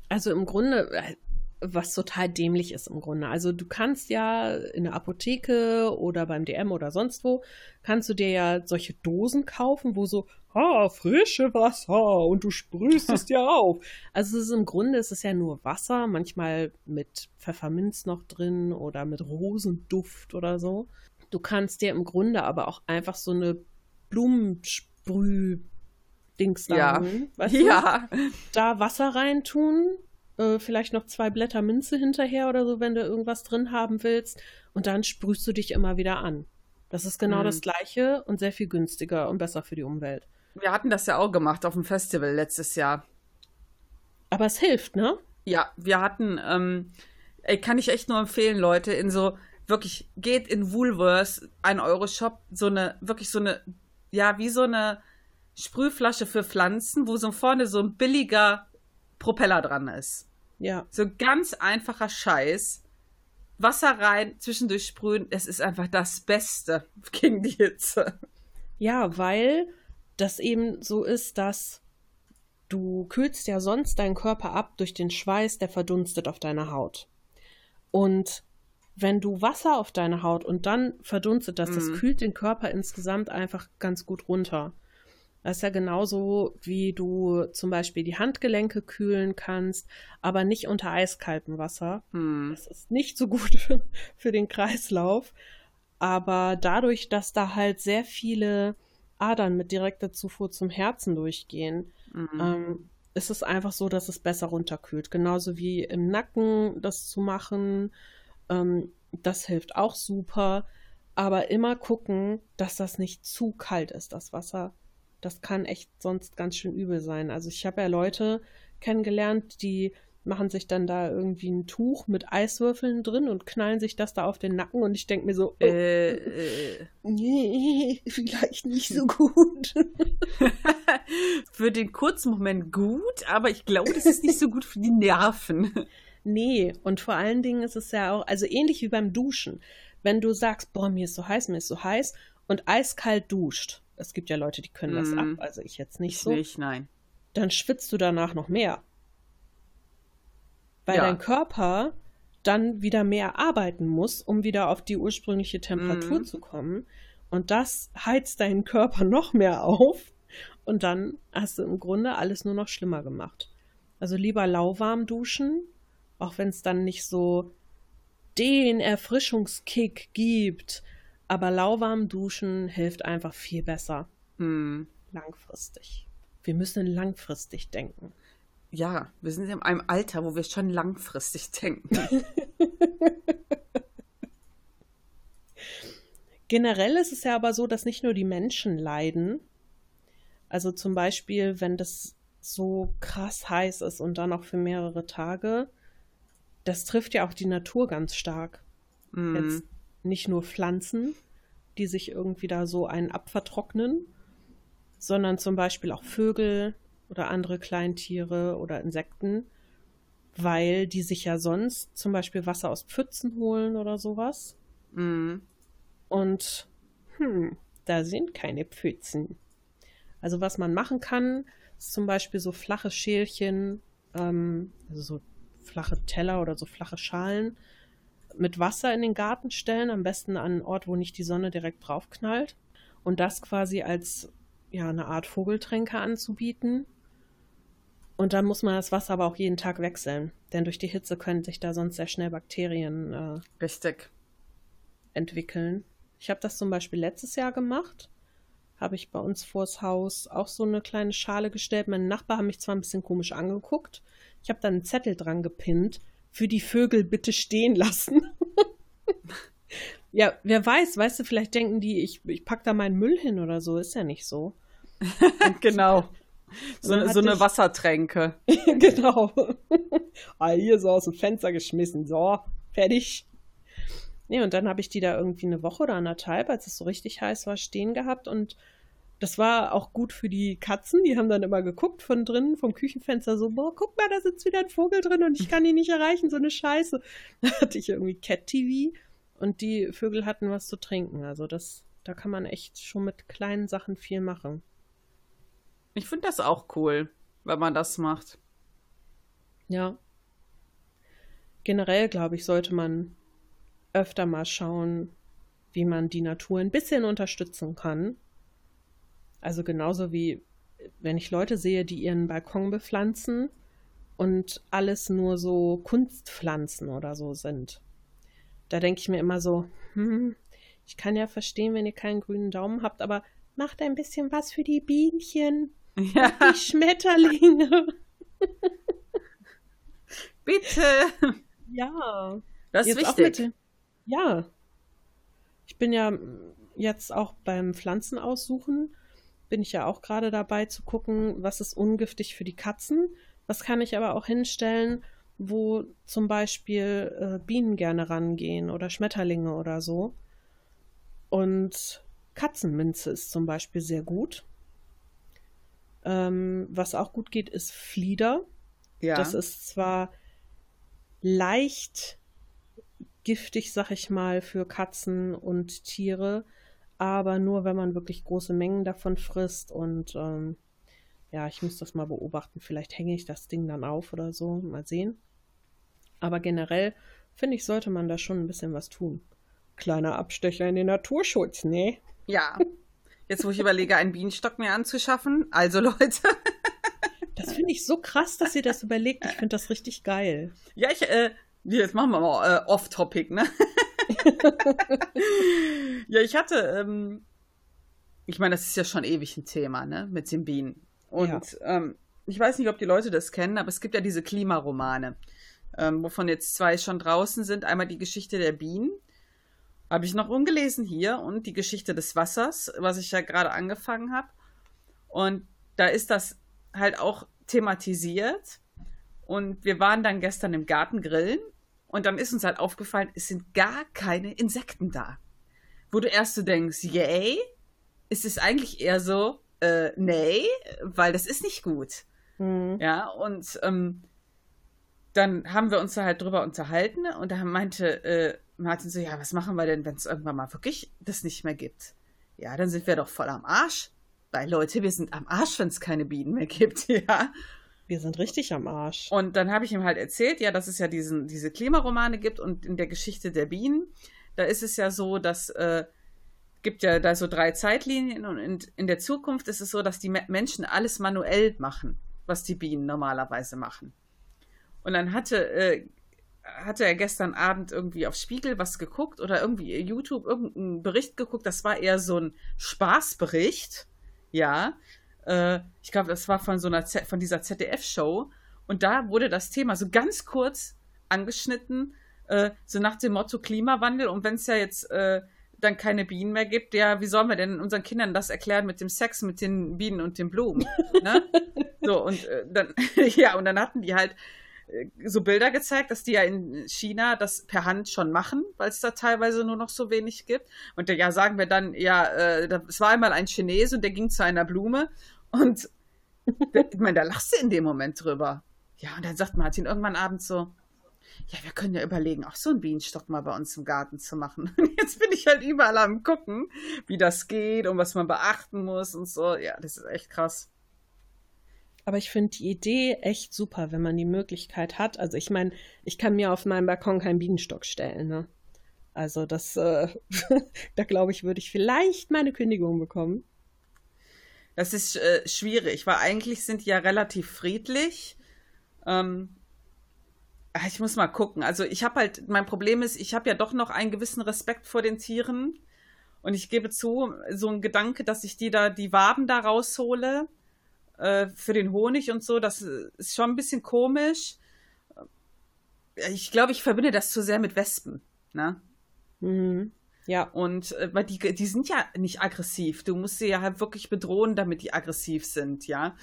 Also im Grunde, äh, was total dämlich ist im Grunde. Also du kannst ja in der Apotheke oder beim DM oder sonst wo, kannst du dir ja solche Dosen kaufen, wo so, ah, frische Wasser und du sprühst es [LAUGHS] dir auf. Also es ist im Grunde ist es ja nur Wasser, manchmal mit Pfefferminz noch drin oder mit Rosenduft oder so. Du kannst dir im Grunde aber auch einfach so eine Blumensprüh Dings da, ja. weißt du? Ja. Da Wasser reintun, äh, vielleicht noch zwei Blätter Minze hinterher oder so, wenn du irgendwas drin haben willst. Und dann sprühst du dich immer wieder an. Das ist genau mhm. das Gleiche und sehr viel günstiger und besser für die Umwelt. Wir hatten das ja auch gemacht auf dem Festival letztes Jahr. Aber es hilft, ne? Ja, wir hatten, ähm, ey, kann ich echt nur empfehlen, Leute, in so, wirklich, geht in Woolworths, ein Euro-Shop, so eine, wirklich so eine, ja, wie so eine Sprühflasche für Pflanzen, wo so vorne so ein billiger Propeller dran ist. Ja. So ganz einfacher Scheiß. Wasser rein, zwischendurch sprühen, es ist einfach das Beste [LAUGHS] gegen die Hitze. Ja, weil das eben so ist, dass du kühlst ja sonst deinen Körper ab durch den Schweiß, der verdunstet auf deiner Haut. Und wenn du Wasser auf deine Haut und dann verdunstet das, mm. das mhm. kühlt den Körper insgesamt einfach ganz gut runter. Das ist ja genauso, wie du zum Beispiel die Handgelenke kühlen kannst, aber nicht unter eiskaltem Wasser. Hm. Das ist nicht so gut [LAUGHS] für, für den Kreislauf. Aber dadurch, dass da halt sehr viele Adern mit direkter Zufuhr zum Herzen durchgehen, mhm. ähm, ist es einfach so, dass es besser runterkühlt. Genauso wie im Nacken das zu machen. Ähm, das hilft auch super. Aber immer gucken, dass das nicht zu kalt ist, das Wasser das kann echt sonst ganz schön übel sein. Also ich habe ja Leute kennengelernt, die machen sich dann da irgendwie ein Tuch mit Eiswürfeln drin und knallen sich das da auf den Nacken und ich denke mir so, oh, äh, äh. nee, [LAUGHS] vielleicht nicht so gut. [LAUGHS] für den kurzen Moment gut, aber ich glaube, das ist nicht so gut für die Nerven. [LAUGHS] Nee, und vor allen Dingen ist es ja auch, also ähnlich wie beim Duschen. Wenn du sagst, boah, mir ist so heiß, mir ist so heiß und eiskalt duscht, es gibt ja Leute, die können mm. das ab, mhm. also ich jetzt nicht so. Nicht, nein. Dann schwitzt du danach noch mehr. Weil ja. dein Körper dann wieder mehr arbeiten muss, um wieder auf die ursprüngliche Temperatur mm. zu kommen. Und das heizt deinen Körper [LAUGHS] noch mehr auf. Und dann hast du im Grunde alles nur noch schlimmer gemacht. Also lieber lauwarm duschen, auch wenn es dann nicht so den Erfrischungskick gibt, aber lauwarm duschen hilft einfach viel besser. Hm. Langfristig. Wir müssen langfristig denken. Ja, wir sind in einem Alter, wo wir schon langfristig denken. [LAUGHS] Generell ist es ja aber so, dass nicht nur die Menschen leiden. Also zum Beispiel, wenn das so krass heiß ist und dann auch für mehrere Tage, das trifft ja auch die Natur ganz stark. Mm. Jetzt nicht nur Pflanzen, die sich irgendwie da so einen abvertrocknen, sondern zum Beispiel auch Vögel oder andere Kleintiere oder Insekten, weil die sich ja sonst zum Beispiel Wasser aus Pfützen holen oder sowas. Mhm. Und hm, da sind keine Pfützen. Also was man machen kann, ist zum Beispiel so flache Schälchen, ähm, also so flache Teller oder so flache Schalen mit Wasser in den Garten stellen, am besten an einen Ort, wo nicht die Sonne direkt drauf knallt. Und das quasi als ja, eine Art Vogeltränke anzubieten. Und dann muss man das Wasser aber auch jeden Tag wechseln. Denn durch die Hitze können sich da sonst sehr schnell Bakterien äh, entwickeln. Ich habe das zum Beispiel letztes Jahr gemacht. habe ich bei uns vors Haus auch so eine kleine Schale gestellt. Meine Nachbarn haben mich zwar ein bisschen komisch angeguckt. Ich habe dann einen Zettel dran gepinnt. Für die Vögel bitte stehen lassen. [LAUGHS] ja, wer weiß, weißt du, vielleicht denken die, ich, ich pack da meinen Müll hin oder so. Ist ja nicht so. [LAUGHS] genau. So, so eine ich... Wassertränke. [LAUGHS] genau. ah, hier so aus dem Fenster geschmissen. So, fertig. Nee, und dann habe ich die da irgendwie eine Woche oder anderthalb, als es so richtig heiß war, stehen gehabt. Und das war auch gut für die Katzen. Die haben dann immer geguckt von drinnen, vom Küchenfenster, so, boah, guck mal, da sitzt wieder ein Vogel drin und ich kann ihn nicht erreichen, so eine Scheiße. [LAUGHS] Da hatte ich irgendwie Cat-TV und die Vögel hatten was zu trinken. Also das, da kann man echt schon mit kleinen Sachen viel machen. Ich finde das auch cool, wenn man das macht. Ja. Generell, glaube ich, sollte man öfter mal schauen, wie man die Natur ein bisschen unterstützen kann. Also genauso wie wenn ich Leute sehe, die ihren Balkon bepflanzen und alles nur so Kunstpflanzen oder so sind. Da denke ich mir immer so, hm, ich kann ja verstehen, wenn ihr keinen grünen Daumen habt, aber macht ein bisschen was für die Bienchen. Ja. Die Schmetterlinge. Bitte. Ja. Das ist Jetzt wichtig. Ja. Ich bin ja jetzt auch beim Pflanzen aussuchen, bin ich ja auch gerade dabei zu gucken, was ist ungiftig für die Katzen, was kann ich aber auch hinstellen, wo zum Beispiel äh, Bienen gerne rangehen oder Schmetterlinge oder so. Und Katzenminze ist zum Beispiel sehr gut. Ähm, was auch gut geht, ist Flieder. Ja. Das ist zwar leicht giftig, sag ich mal, für Katzen und Tiere, aber nur wenn man wirklich große Mengen davon frisst und ähm, ja, ich muss das mal beobachten. Vielleicht hänge ich das Ding dann auf oder so. Mal sehen. Aber generell finde ich, sollte man da schon ein bisschen was tun. Kleiner Abstecher in den Naturschutz, ne? Ja. [LAUGHS] Jetzt, wo ich überlege, einen Bienenstock mir anzuschaffen. Also, Leute. Das finde ich so krass, dass ihr das überlegt. Ich finde das richtig geil. Ja, ich, äh, Jetzt machen wir mal äh, off-topic, ne? [LAUGHS] ja, ich hatte, ähm, ich meine, das ist ja schon ewig ein Thema, ne, mit den Bienen. Und ja. ähm, ich weiß nicht, ob die Leute das kennen, aber es gibt ja diese Klimaromane, ähm, wovon jetzt zwei schon draußen sind. Einmal die Geschichte der Bienen, habe ich noch ungelesen hier, und die Geschichte des Wassers, was ich ja gerade angefangen habe. Und da ist das halt auch thematisiert. Und wir waren dann gestern im Garten grillen und dann ist uns halt aufgefallen, es sind gar keine Insekten da. Wo du erst so denkst, yay, ist es eigentlich eher so, äh, nee, weil das ist nicht gut. Mhm. Ja, und ähm, dann haben wir uns da halt drüber unterhalten und da meinte äh, Martin so, ja, was machen wir denn, wenn es irgendwann mal wirklich das nicht mehr gibt? Ja, dann sind wir doch voll am Arsch. Weil Leute, wir sind am Arsch, wenn es keine Bienen mehr gibt, [LAUGHS] ja. Wir sind richtig am Arsch. Und dann habe ich ihm halt erzählt, ja, dass es ja diesen, diese Klimaromane gibt und in der Geschichte der Bienen, da ist es ja so, dass äh, gibt ja da so drei Zeitlinien und in, in der Zukunft ist es so, dass die Menschen alles manuell machen, was die Bienen normalerweise machen. Und dann hatte, äh, hatte er gestern Abend irgendwie auf Spiegel was geguckt oder irgendwie YouTube irgendeinen Bericht geguckt, das war eher so ein Spaßbericht, ja, äh, ich glaube, das war von so einer Z von dieser ZDF-Show. Und da wurde das Thema so ganz kurz angeschnitten, äh, so nach dem Motto Klimawandel. Und wenn es ja jetzt äh, dann keine Bienen mehr gibt, ja, wie sollen wir denn unseren Kindern das erklären mit dem Sex mit den Bienen und den Blumen? ne? [LAUGHS] So, und äh, dann, [LAUGHS] ja, und dann hatten die halt so Bilder gezeigt, dass die ja in China das per Hand schon machen, weil es da teilweise nur noch so wenig gibt. Und ja, sagen wir dann, ja, äh, es war einmal ein Chinese und der ging zu einer Blume und ich meine, da lachst du in dem Moment drüber. Ja, und dann sagt Martin irgendwann abends so, ja, wir können ja überlegen, auch so einen Bienenstock mal bei uns im Garten zu machen. [LAUGHS] Und jetzt bin ich halt überall am gucken, wie das geht und was man beachten muss und so. Ja, das ist echt krass. Aber ich finde die Idee echt super, wenn man die Möglichkeit hat. Also ich meine, ich kann mir auf meinem Balkon keinen Bienenstock stellen, ne? Also das, äh, [LAUGHS] da glaube ich, würde ich vielleicht meine Kündigung bekommen. Das ist äh, schwierig, weil eigentlich sind die ja relativ friedlich. Ähm, ah, ich muss mal gucken. Also ich habe halt, mein Problem ist, ich habe ja doch noch einen gewissen Respekt vor den Tieren. Und ich gebe zu, so ein Gedanke, dass ich die da, die Waben da raushole äh, für den Honig und so, das ist schon ein bisschen komisch. Ich glaube, ich verbinde das zu sehr mit Wespen. Ne? Mhm. Ja. Und äh, weil die, die sind ja nicht aggressiv. Du musst sie ja halt wirklich bedrohen, damit die aggressiv sind, ja.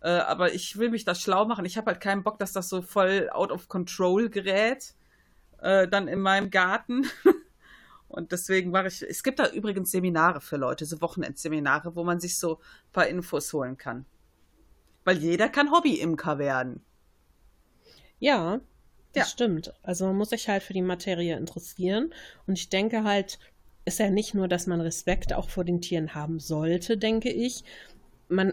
Äh, aber ich will mich da schlau machen. Ich habe halt keinen Bock, dass das so voll out of control gerät. Äh, dann in meinem Garten. [LAUGHS] Und deswegen mache ich. Es gibt da übrigens Seminare für Leute, so Wochenendseminare, wo man sich so ein paar Infos holen kann. Weil jeder kann Hobby-Imker werden. Ja, das ja. stimmt. Also man muss sich halt für die Materie interessieren. Und ich denke halt, ist ja nicht nur, dass man Respekt auch vor den Tieren haben sollte, denke ich. Man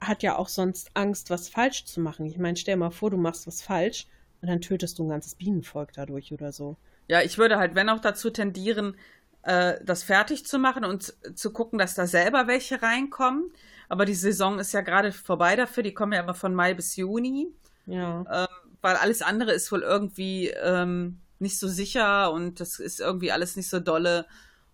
hat ja auch sonst Angst, was falsch zu machen. Ich meine, stell mal vor, du machst was falsch und dann tötest du ein ganzes Bienenvolk dadurch oder so. Ja, ich würde halt, wenn auch dazu tendieren, äh, das fertig zu machen und zu gucken, dass da selber welche reinkommen. Aber die Saison ist ja gerade vorbei dafür. Die kommen ja immer von Mai bis Juni. Ja. Ähm, weil alles andere ist wohl irgendwie ähm, nicht so sicher und das ist irgendwie alles nicht so dolle.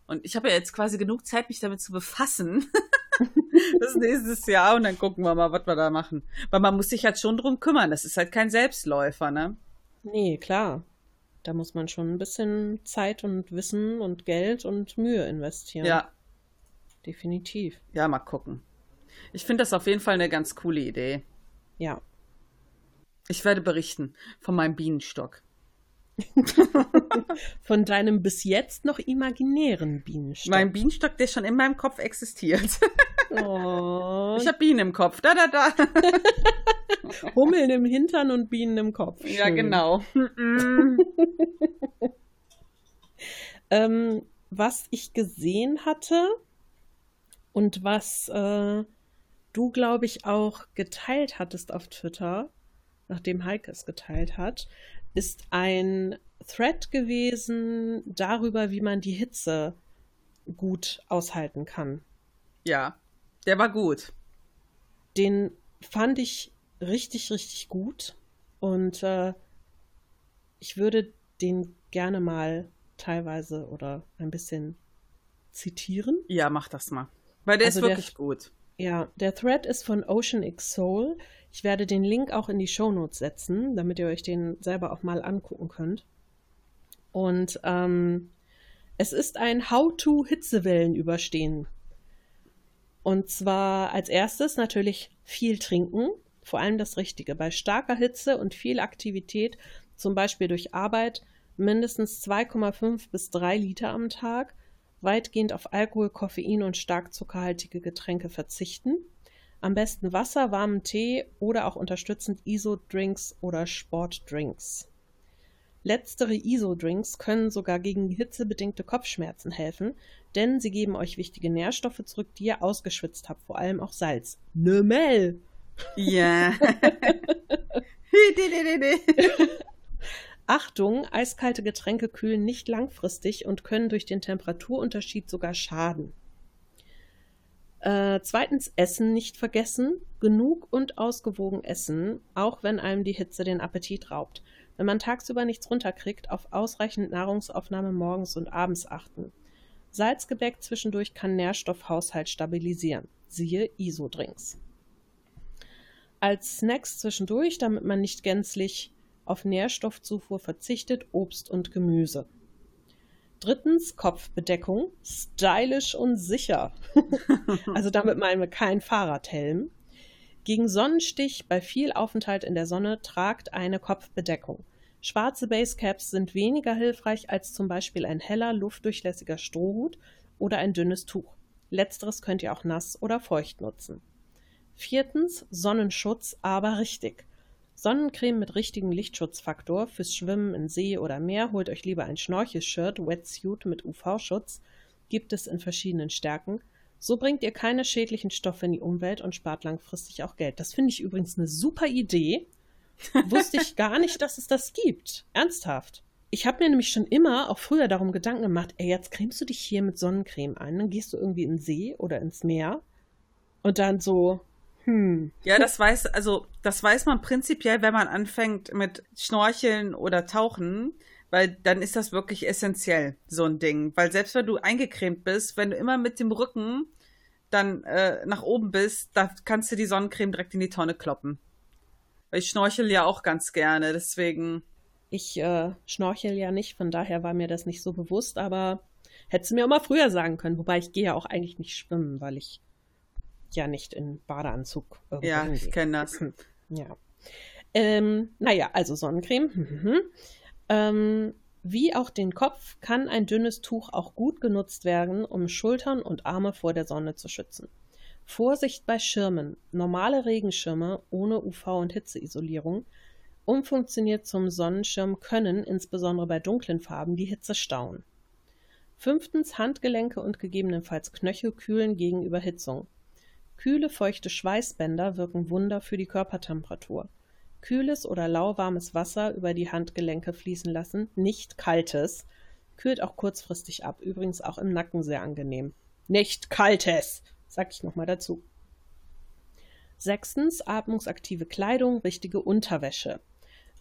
Und ich habe ja jetzt quasi genug Zeit, mich damit zu befassen. [LAUGHS] das ist nächstes Jahr und dann gucken wir mal, was wir da machen. Weil man muss sich halt schon drum kümmern. Das ist halt kein Selbstläufer, ne? Nee, klar. Da muss man schon ein bisschen Zeit und Wissen und Geld und Mühe investieren. Ja. Definitiv. Ja, mal gucken. Ich finde das auf jeden Fall eine ganz coole Idee. Ja, ich werde berichten von meinem Bienenstock. [LAUGHS] von deinem bis jetzt noch imaginären Bienenstock. Mein Bienenstock, der schon in meinem Kopf existiert. Oh. [LAUGHS] Ich habe Bienen im Kopf. Da, da, da. [LAUGHS] Hummeln im Hintern und Bienen im Kopf. Schön. Ja, genau. ähm, was ich gesehen hatte und was äh, du, glaube ich, auch geteilt hattest auf Twitter, nachdem Heike es geteilt hat, ist ein Thread gewesen darüber, wie man die Hitze gut aushalten kann. Ja, der war gut. Den fand ich richtig, richtig gut. Und äh, ich würde den gerne mal teilweise oder ein bisschen zitieren. Ja, mach das mal. Weil der also ist wirklich der, gut. Ja, der Thread ist von Ocean X Soul. Ich werde den Link auch in die Show Notes setzen, damit ihr euch den selber auch mal angucken könnt. Und ähm, es ist ein How-to Hitzewellen überstehen. Und zwar als erstes natürlich viel trinken, vor allem das Richtige. Bei starker Hitze und viel Aktivität, zum Beispiel durch Arbeit, mindestens 2,5 bis 3 Liter am Tag weitgehend auf Alkohol, Koffein und stark zuckerhaltige Getränke verzichten. Am besten Wasser, warmen Tee oder auch unterstützend ISO-Drinks oder Sportdrinks. Letztere ISO-Drinks können sogar gegen hitzebedingte Kopfschmerzen helfen, denn sie geben euch wichtige Nährstoffe zurück, die ihr ausgeschwitzt habt, vor allem auch Salz. Ne Mel! Ja. [LAUGHS] Achtung, eiskalte Getränke kühlen nicht langfristig und können durch den Temperaturunterschied sogar schaden. Äh, zweitens, Essen nicht vergessen. Genug und ausgewogen essen, auch wenn einem die Hitze den Appetit raubt. Wenn man tagsüber nichts runterkriegt, auf ausreichend Nahrungsaufnahme morgens und abends achten. Salzgebäck zwischendurch kann Nährstoffhaushalt stabilisieren. Siehe ISO-Drinks. Als Snacks zwischendurch, damit man nicht gänzlich auf Nährstoffzufuhr verzichtet, Obst und Gemüse. Drittens Kopfbedeckung, stylisch und sicher. [LAUGHS] also damit meinen wir kein Fahrradhelm. Gegen Sonnenstich bei viel Aufenthalt in der Sonne tragt eine Kopfbedeckung. Schwarze Basecaps sind weniger hilfreich als zum Beispiel ein heller, luftdurchlässiger Strohhut oder ein dünnes Tuch. Letzteres könnt ihr auch nass oder feucht nutzen. Viertens Sonnenschutz, aber richtig. Sonnencreme mit richtigem Lichtschutzfaktor fürs Schwimmen in See oder Meer. Holt euch lieber ein Schnorchelshirt, Wetsuit mit UV-Schutz. Gibt es in verschiedenen Stärken. So bringt ihr keine schädlichen Stoffe in die Umwelt und spart langfristig auch Geld. Das finde ich übrigens eine super Idee. [LAUGHS] Wusste ich gar nicht, dass es das gibt. Ernsthaft. Ich habe mir nämlich schon immer, auch früher, darum Gedanken gemacht, ey, jetzt cremst du dich hier mit Sonnencreme ein, dann gehst du irgendwie in den See oder ins Meer und dann so, hm. Ja, das weiß, also das weiß man prinzipiell, wenn man anfängt mit Schnorcheln oder Tauchen, Weil dann ist das wirklich essentiell, so ein Ding. Weil selbst wenn du eingecremt bist, wenn du immer mit dem Rücken dann äh, nach oben bist, da kannst du die Sonnencreme direkt in die Tonne kloppen. Weil ich schnorchel ja auch ganz gerne, deswegen. Ich äh, schnorchel ja nicht, von daher war mir das nicht so bewusst, aber hättest du mir auch mal früher sagen können. Wobei ich gehe ja auch eigentlich nicht schwimmen, weil ich ja nicht in Badeanzug Ja, hingehe. ich kenne das. [CLEARS THROAT] Ja. Ähm, naja, also Sonnencreme. [LAUGHS] Mhm. Ähm, wie auch den Kopf kann ein dünnes Tuch auch gut genutzt werden, um Schultern und Arme vor der Sonne zu schützen. Vorsicht bei Schirmen. Normale Regenschirme ohne UV- und Hitzeisolierung umfunktioniert zum Sonnenschirm können, insbesondere bei dunklen Farben, die Hitze stauen. Fünftens Handgelenke und gegebenenfalls Knöchel kühlen gegen Überhitzung. Kühle, feuchte Schweißbänder wirken Wunder für die Körpertemperatur. Kühles oder lauwarmes Wasser über die Handgelenke fließen lassen, nicht kaltes, kühlt auch kurzfristig ab, übrigens auch im Nacken sehr angenehm. Nicht kaltes, sag ich nochmal dazu. Sechstens, atmungsaktive Kleidung, richtige Unterwäsche.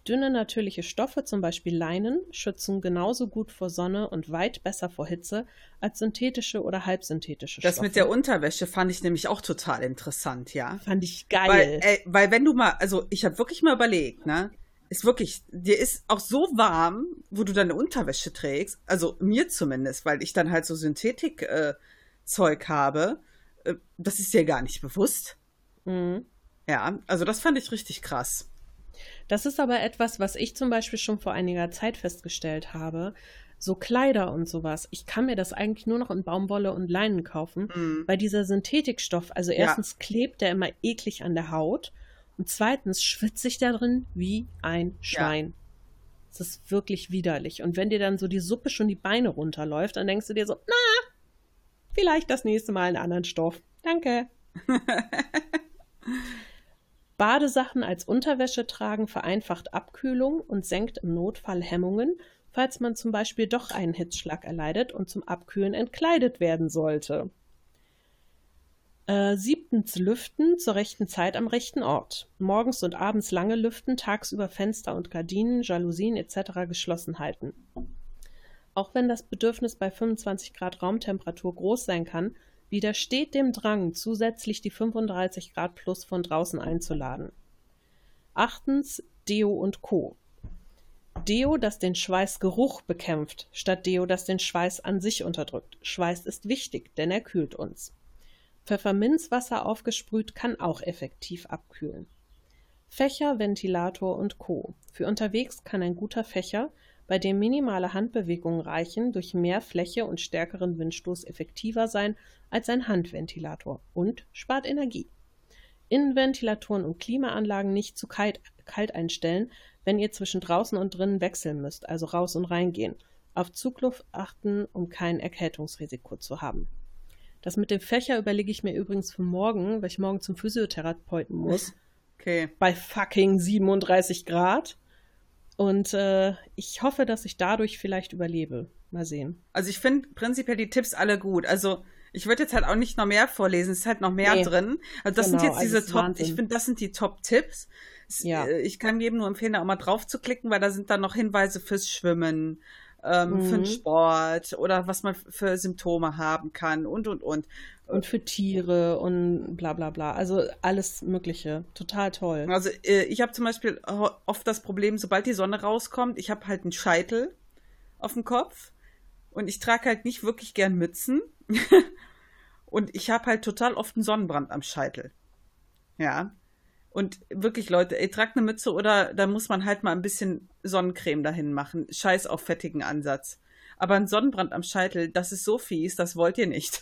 Dünne natürliche Stoffe, zum Beispiel Leinen, schützen genauso gut vor Sonne und weit besser vor Hitze als synthetische oder halbsynthetische Stoffe. Das mit der Unterwäsche fand ich nämlich auch total interessant, ja. Fand ich geil. Weil, äh, weil wenn du mal, also ich habe wirklich mal überlegt, ne? Ist wirklich, dir ist auch so warm, wo du deine Unterwäsche trägst, also mir zumindest, weil ich dann halt so Synthetik-Zeug äh, habe, äh, das ist dir gar nicht bewusst. Mhm. Ja, also das fand ich richtig krass. Das ist aber etwas, was ich zum Beispiel schon vor einiger Zeit festgestellt habe. So Kleider und sowas. Ich kann mir das eigentlich nur noch in Baumwolle und Leinen kaufen, mhm. weil dieser Synthetikstoff, also erstens ja. klebt der immer eklig an der Haut und zweitens schwitze ich da drin wie ein Schwein. Ja. Das ist wirklich widerlich. Und wenn dir dann so die Suppe schon die Beine runterläuft, dann denkst du dir so, na, vielleicht das nächste Mal einen anderen Stoff. Danke. [LAUGHS] Badesachen als Unterwäsche tragen vereinfacht Abkühlung und senkt im Notfall Hemmungen, falls man zum Beispiel doch einen Hitzschlag erleidet und zum Abkühlen entkleidet werden sollte. Äh, siebtens Lüften zur rechten Zeit am rechten Ort. Morgens und abends lange lüften, tagsüber Fenster und Gardinen, Jalousien etc. geschlossen halten. Auch wenn das Bedürfnis bei 25 Grad Raumtemperatur groß sein kann, widersteht dem Drang, zusätzlich die 35 Grad plus von draußen einzuladen. Achtens Deo und Co. Deo, das den Schweißgeruch bekämpft, statt Deo, das den Schweiß an sich unterdrückt. Schweiß ist wichtig, denn er kühlt uns. Pfefferminzwasser aufgesprüht kann auch effektiv abkühlen. Fächer, Ventilator und Co. Für unterwegs kann ein guter Fächer bei dem minimale Handbewegungen reichen, durch mehr Fläche und stärkeren Windstoß effektiver sein als ein Handventilator und spart Energie. Innenventilatoren und Klimaanlagen nicht zu kalt, kalt einstellen, wenn ihr zwischen draußen und drinnen wechseln müsst, also raus und reingehen. Auf Zugluft achten, um kein Erkältungsrisiko zu haben. Das mit dem Fächer überlege ich mir übrigens für morgen, weil ich morgen zum Physiotherapeuten muss. [LAUGHS] Okay. Bei fucking 37 Grad. Und äh, ich hoffe, dass ich dadurch vielleicht überlebe. Mal sehen. Also ich finde prinzipiell die Tipps alle gut. Also ich würde jetzt halt auch nicht noch mehr vorlesen, es ist halt noch mehr nee. drin. Also das genau, sind jetzt diese Top, Wahnsinn. ich finde, das sind die Top-Tipps. Ja. Äh, ich kann jedem nur empfehlen, da auch mal drauf zu klicken, weil da sind dann noch Hinweise fürs Schwimmen, ähm, mhm. für den Sport oder was man für Symptome haben kann und und und. Und für Tiere und bla bla bla. Also alles Mögliche. Total toll. Also äh, ich habe zum Beispiel oft das Problem, sobald die Sonne rauskommt, ich habe halt einen Scheitel auf dem Kopf und ich trage halt nicht wirklich gern Mützen. [LAUGHS] und ich habe halt total oft einen Sonnenbrand am Scheitel. Ja. Und wirklich, Leute, ey, tragt eine Mütze oder da muss man halt mal ein bisschen Sonnencreme dahin machen. Scheiß auf fettigen Ansatz. Aber ein Sonnenbrand am Scheitel, das ist so fies, das wollt ihr nicht.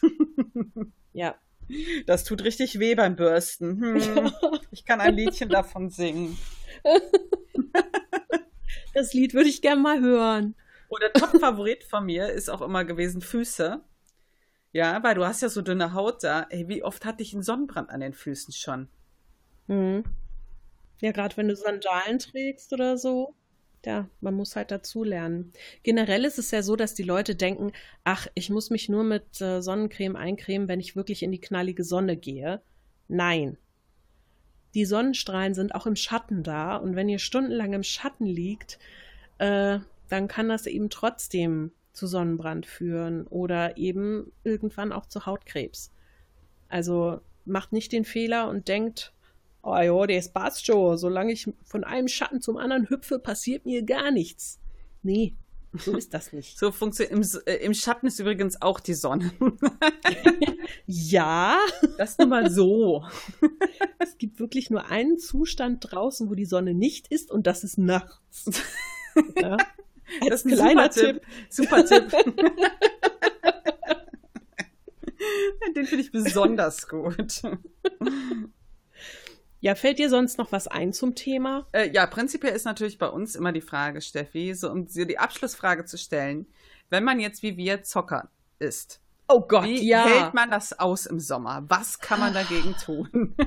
[LAUGHS] ja. Das tut richtig weh beim Bürsten. Hm, [LAUGHS] ich kann ein Liedchen davon singen. [LAUGHS] Das Lied würde ich gern mal hören. Oder Top-Favorit von mir ist auch immer gewesen Füße. Ja, weil du hast ja so dünne Haut da. Ey, wie oft hatte ich einen Sonnenbrand an den Füßen schon? Mhm. Ja, gerade wenn du Sandalen trägst oder so. Ja, man muss halt dazu lernen. Generell ist es ja so, dass die Leute denken, ach, ich muss mich nur mit äh, Sonnencreme eincremen, wenn ich wirklich in die knallige Sonne gehe. Nein. Die Sonnenstrahlen sind auch im Schatten da und wenn ihr stundenlang im Schatten liegt, äh, dann kann das eben trotzdem zu Sonnenbrand führen oder eben irgendwann auch zu Hautkrebs. Also macht nicht den Fehler und denkt, oh ja, das passt schon, solange ich von einem Schatten zum anderen hüpfe, passiert mir gar nichts. Nee, so ist das nicht. So funktioniert im, äh, im Schatten ist übrigens auch die Sonne. [LAUGHS] ja. Das nur mal so. es gibt wirklich nur einen Zustand draußen, wo die Sonne nicht ist, und das ist nachts. Ja. Das ist ein kleiner Tipp. Super Tipp. [LAUGHS] Den finde ich besonders gut. Ja, fällt dir sonst noch was ein zum Thema? Äh, ja, prinzipiell ist natürlich bei uns immer die Frage, Steffi, so um dir die Abschlussfrage zu stellen, wenn man jetzt wie wir Zocker ist. Oh Gott, wie ja. hält man das aus im Sommer? Was kann man dagegen tun?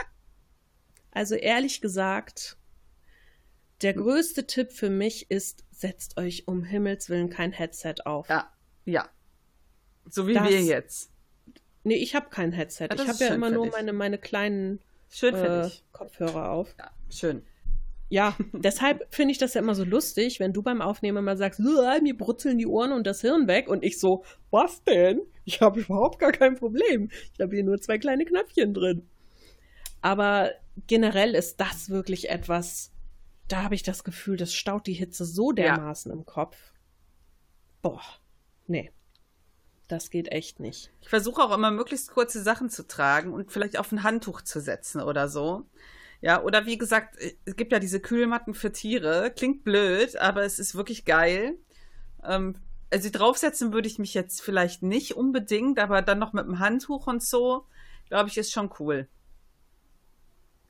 [LAUGHS] also ehrlich gesagt, der größte Tipp für mich ist, setzt euch um Himmels Willen kein Headset auf. Ja, ja. So wie das, wir jetzt. Nee, ich habe kein Headset. Ja, ich habe ja immer nur meine, meine kleinen schön äh, Kopfhörer auf. Ja, schön. Ja, [LAUGHS] deshalb finde ich das ja immer so lustig, wenn du beim Aufnehmen immer sagst, mir brutzeln die Ohren und das Hirn weg und ich so, was denn? Ich habe überhaupt gar kein Problem. Ich habe hier nur zwei kleine Knöpfchen drin. Aber generell ist das wirklich etwas, da habe ich das Gefühl, das staut die Hitze so dermaßen ja. im Kopf. Boah, nee. Das geht echt nicht. Ich versuche auch immer möglichst kurze Sachen zu tragen und vielleicht auf ein Handtuch zu setzen oder so. Ja, oder wie gesagt, es gibt ja diese Kühlmatten für Tiere. Klingt blöd, aber es ist wirklich geil. Ähm, also draufsetzen würde ich mich jetzt vielleicht nicht unbedingt, aber dann noch mit dem Handtuch und so, glaube ich, ist schon cool.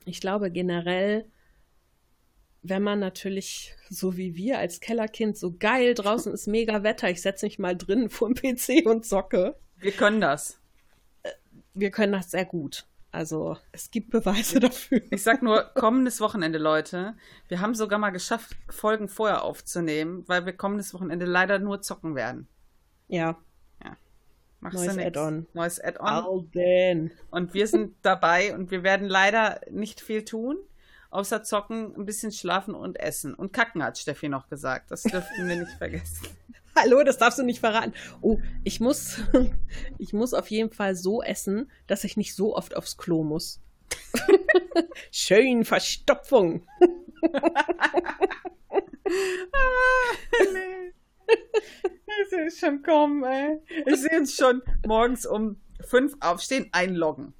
Ich glaube generell, wenn man natürlich, so wie wir als Kellerkind, so geil, draußen ist mega Wetter, ich setze mich mal drin [LAUGHS] vor dem PC und zocke. Wir können das. Äh, wir können das sehr gut. Also es gibt Beweise dafür. Ich sag nur, kommendes Wochenende, Leute. Wir haben sogar mal geschafft, Folgen vorher aufzunehmen, weil wir kommendes Wochenende leider nur zocken werden. Ja. Ja. Machst Neues Add-on. Neues Add-on. Und wir sind dabei und wir werden leider nicht viel tun außer zocken, ein bisschen schlafen und essen. Und kacken, hat Steffi noch gesagt. Das dürften wir nicht [LAUGHS] vergessen. Hallo, das darfst du nicht verraten. Oh, ich muss, [LAUGHS] ich muss auf jeden Fall so essen, dass ich nicht so oft aufs Klo muss. [LAUGHS] Schön Verstopfung. ah, nee. Ich sehe schon kommen, ey. Ich sehe uns schon morgens um fünf aufstehen, einloggen.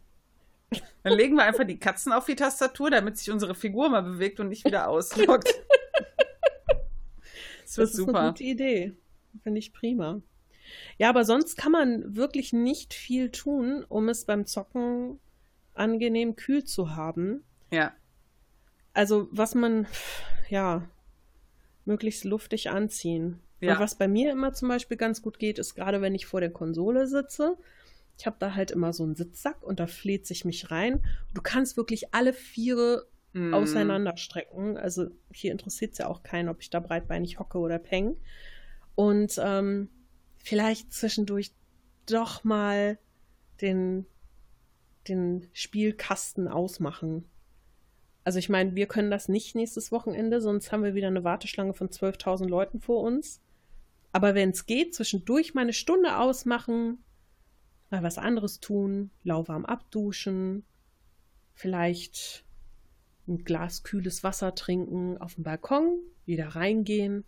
Dann legen wir einfach die Katzen auf die Tastatur, damit sich unsere Figur mal bewegt und nicht wieder ausloggt. [LAUGHS] das wird das super. Ist eine gute Idee. Finde ich prima. Ja, aber sonst kann man wirklich nicht viel tun, um es beim Zocken angenehm kühl zu haben. Ja. Also, was man, ja, möglichst luftig anziehen. Ja. Und was bei mir immer zum Beispiel ganz gut geht, ist gerade wenn ich vor der Konsole sitze, ich habe da halt immer so einen Sitzsack und da fleht sich mich rein. Du kannst wirklich alle Viere mm. auseinanderstrecken. Also hier interessiert es ja auch keinen, ob ich da breitbeinig hocke oder peng. Und ähm, vielleicht zwischendurch doch mal den, den Spielkasten ausmachen. Also ich meine, wir können das nicht nächstes Wochenende, sonst haben wir wieder eine Warteschlange von 12.000 Leuten vor uns. Aber wenn es geht, zwischendurch mal eine Stunde ausmachen, mal was anderes tun, lauwarm abduschen, vielleicht ein Glas kühles Wasser trinken, auf dem Balkon, wieder reingehen,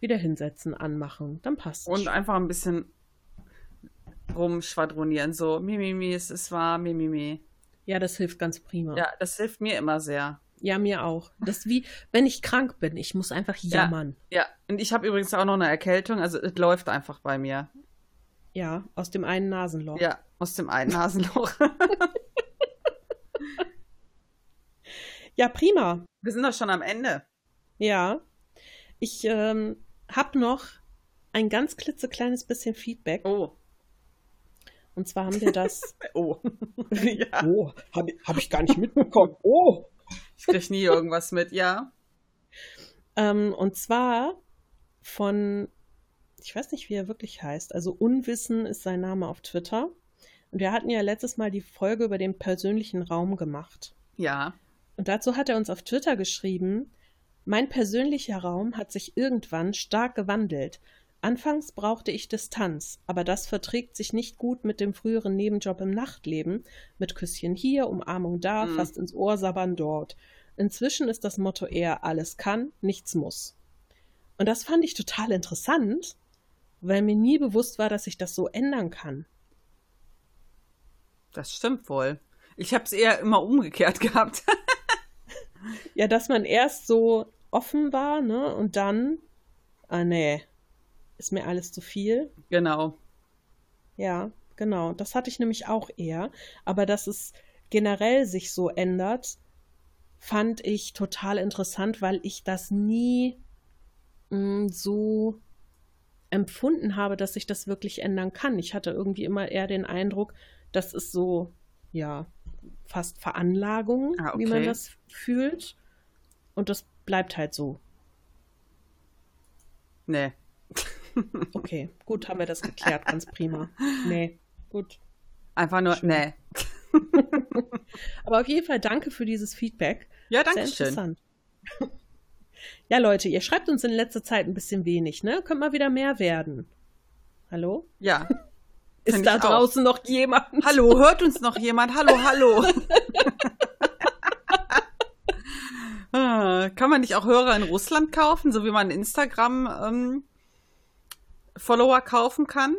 wieder hinsetzen, anmachen, dann passt Und einfach ein bisschen rumschwadronieren, so mimimi, es ist wahr, mimimi. Ja, das hilft ganz prima. Ja, das hilft mir immer sehr. Ja, mir auch. Das ist wie, wenn ich krank bin, ich muss einfach jammern. Ja, ja. und ich habe übrigens auch noch eine Erkältung, also es läuft einfach bei mir. Ja, aus dem einen Nasenloch. Ja, aus dem einen Nasenloch. [LAUGHS] ja, prima. Wir sind doch schon am Ende. Ja. Ich ähm, habe noch ein ganz klitzekleines bisschen Feedback. Oh. Und zwar haben wir das. [LAUGHS] oh. [LAUGHS] ja. Oh, habe hab ich gar nicht mitbekommen. Oh. Ich kriege nie irgendwas mit, ja. Ähm, und zwar von ich weiß nicht, wie er wirklich heißt. Also Unwissen ist sein Name auf Twitter. Und wir hatten ja letztes Mal die Folge über den persönlichen Raum gemacht. Ja. Und dazu hat er uns auf Twitter geschrieben, Mein persönlicher Raum hat sich irgendwann stark gewandelt. Anfangs brauchte ich Distanz, aber das verträgt sich nicht gut mit dem früheren Nebenjob im Nachtleben, mit Küsschen hier, Umarmung da, Mhm. fast ins Ohr sabbern dort. Inzwischen ist das Motto eher alles kann, nichts muss. Und das fand ich total interessant, weil mir nie bewusst war, dass ich das so ändern kann. Das stimmt wohl. Ich habe es eher immer umgekehrt [LAUGHS] gehabt. Ja, dass man erst so offen war, ne, und dann, ah nee, ist mir alles zu viel. genau. Ja, genau. Das hatte ich nämlich auch eher. Aber dass es generell sich so ändert, fand ich total interessant, weil ich das nie mh, so empfunden habe, dass sich das wirklich ändern kann. Ich hatte irgendwie immer eher den Eindruck, das ist so, ja, fast Veranlagung, Ah, wie man okay. das fühlt. Und das bleibt halt so. Nee. [LAUGHS] Okay, gut, haben wir das geklärt, ganz prima. Nee, gut. Einfach nur, Schön. nee. [LAUGHS] Aber auf jeden Fall danke für dieses Feedback. Ja, danke schön. interessant. Ja, Leute, ihr schreibt uns in letzter Zeit ein bisschen wenig, ne? Könnt mal wieder mehr werden. Hallo? Ja. [LAUGHS] Ist da ich auch. draußen noch jemand? Hallo, hört uns noch jemand? Hallo, hallo. [LAUGHS] Ah, Kann man nicht auch Hörer in Russland kaufen, so wie man Instagram-Follower kaufen kann?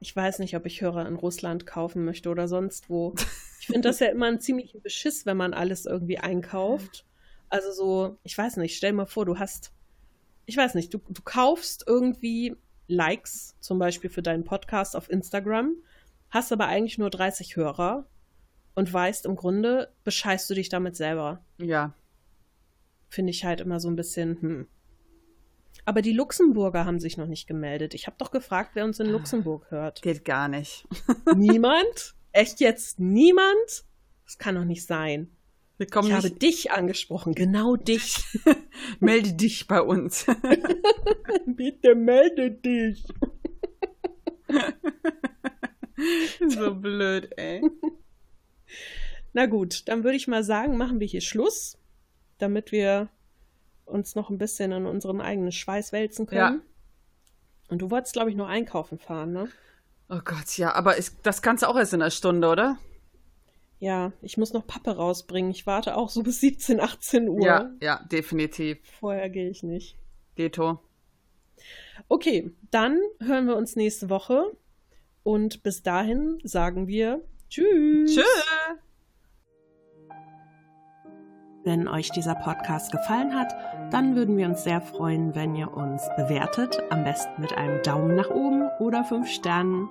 Ich weiß nicht, ob ich Hörer in Russland kaufen möchte oder sonst wo. Ich finde das ja immer ein ziemlicher Beschiss, wenn man alles irgendwie einkauft. Also so, ich weiß nicht, stell mal vor, du hast, ich weiß nicht, du, du kaufst irgendwie Likes, zum Beispiel für deinen Podcast auf Instagram, hast aber eigentlich nur 30 Hörer und weißt im Grunde, bescheißt du dich damit selber. Ja. Finde ich halt immer so ein bisschen, hm. Aber die Luxemburger haben sich noch nicht gemeldet. Ich habe doch gefragt, wer uns in Luxemburg hört. Geht gar nicht. [LAUGHS] Niemand? Echt jetzt niemand? Das kann doch nicht sein. Wir kommen ich habe dich angesprochen, genau dich. [LAUGHS] Melde dich bei uns. [LAUGHS] Bitte melde dich. [LAUGHS] so blöd, ey. Na gut, dann würde ich mal sagen, machen wir hier Schluss, damit wir uns noch ein bisschen in unseren eigenen Schweiß wälzen können. Und du wolltest, glaube ich, noch einkaufen fahren, ne? Oh Gott, ja, aber ich, das kannst du auch erst in einer Stunde, oder? Ja, ich muss noch Pappe rausbringen. Ich warte auch so bis 17, 18 Uhr. Ja, ja, definitiv. Vorher gehe ich nicht. Deto. Okay, dann hören wir uns nächste Woche. Und bis dahin sagen wir Tschüss. Tschüss. Wenn euch dieser Podcast gefallen hat, dann würden wir uns sehr freuen, wenn ihr uns bewertet. Am besten mit einem Daumen nach oben oder fünf Sternen.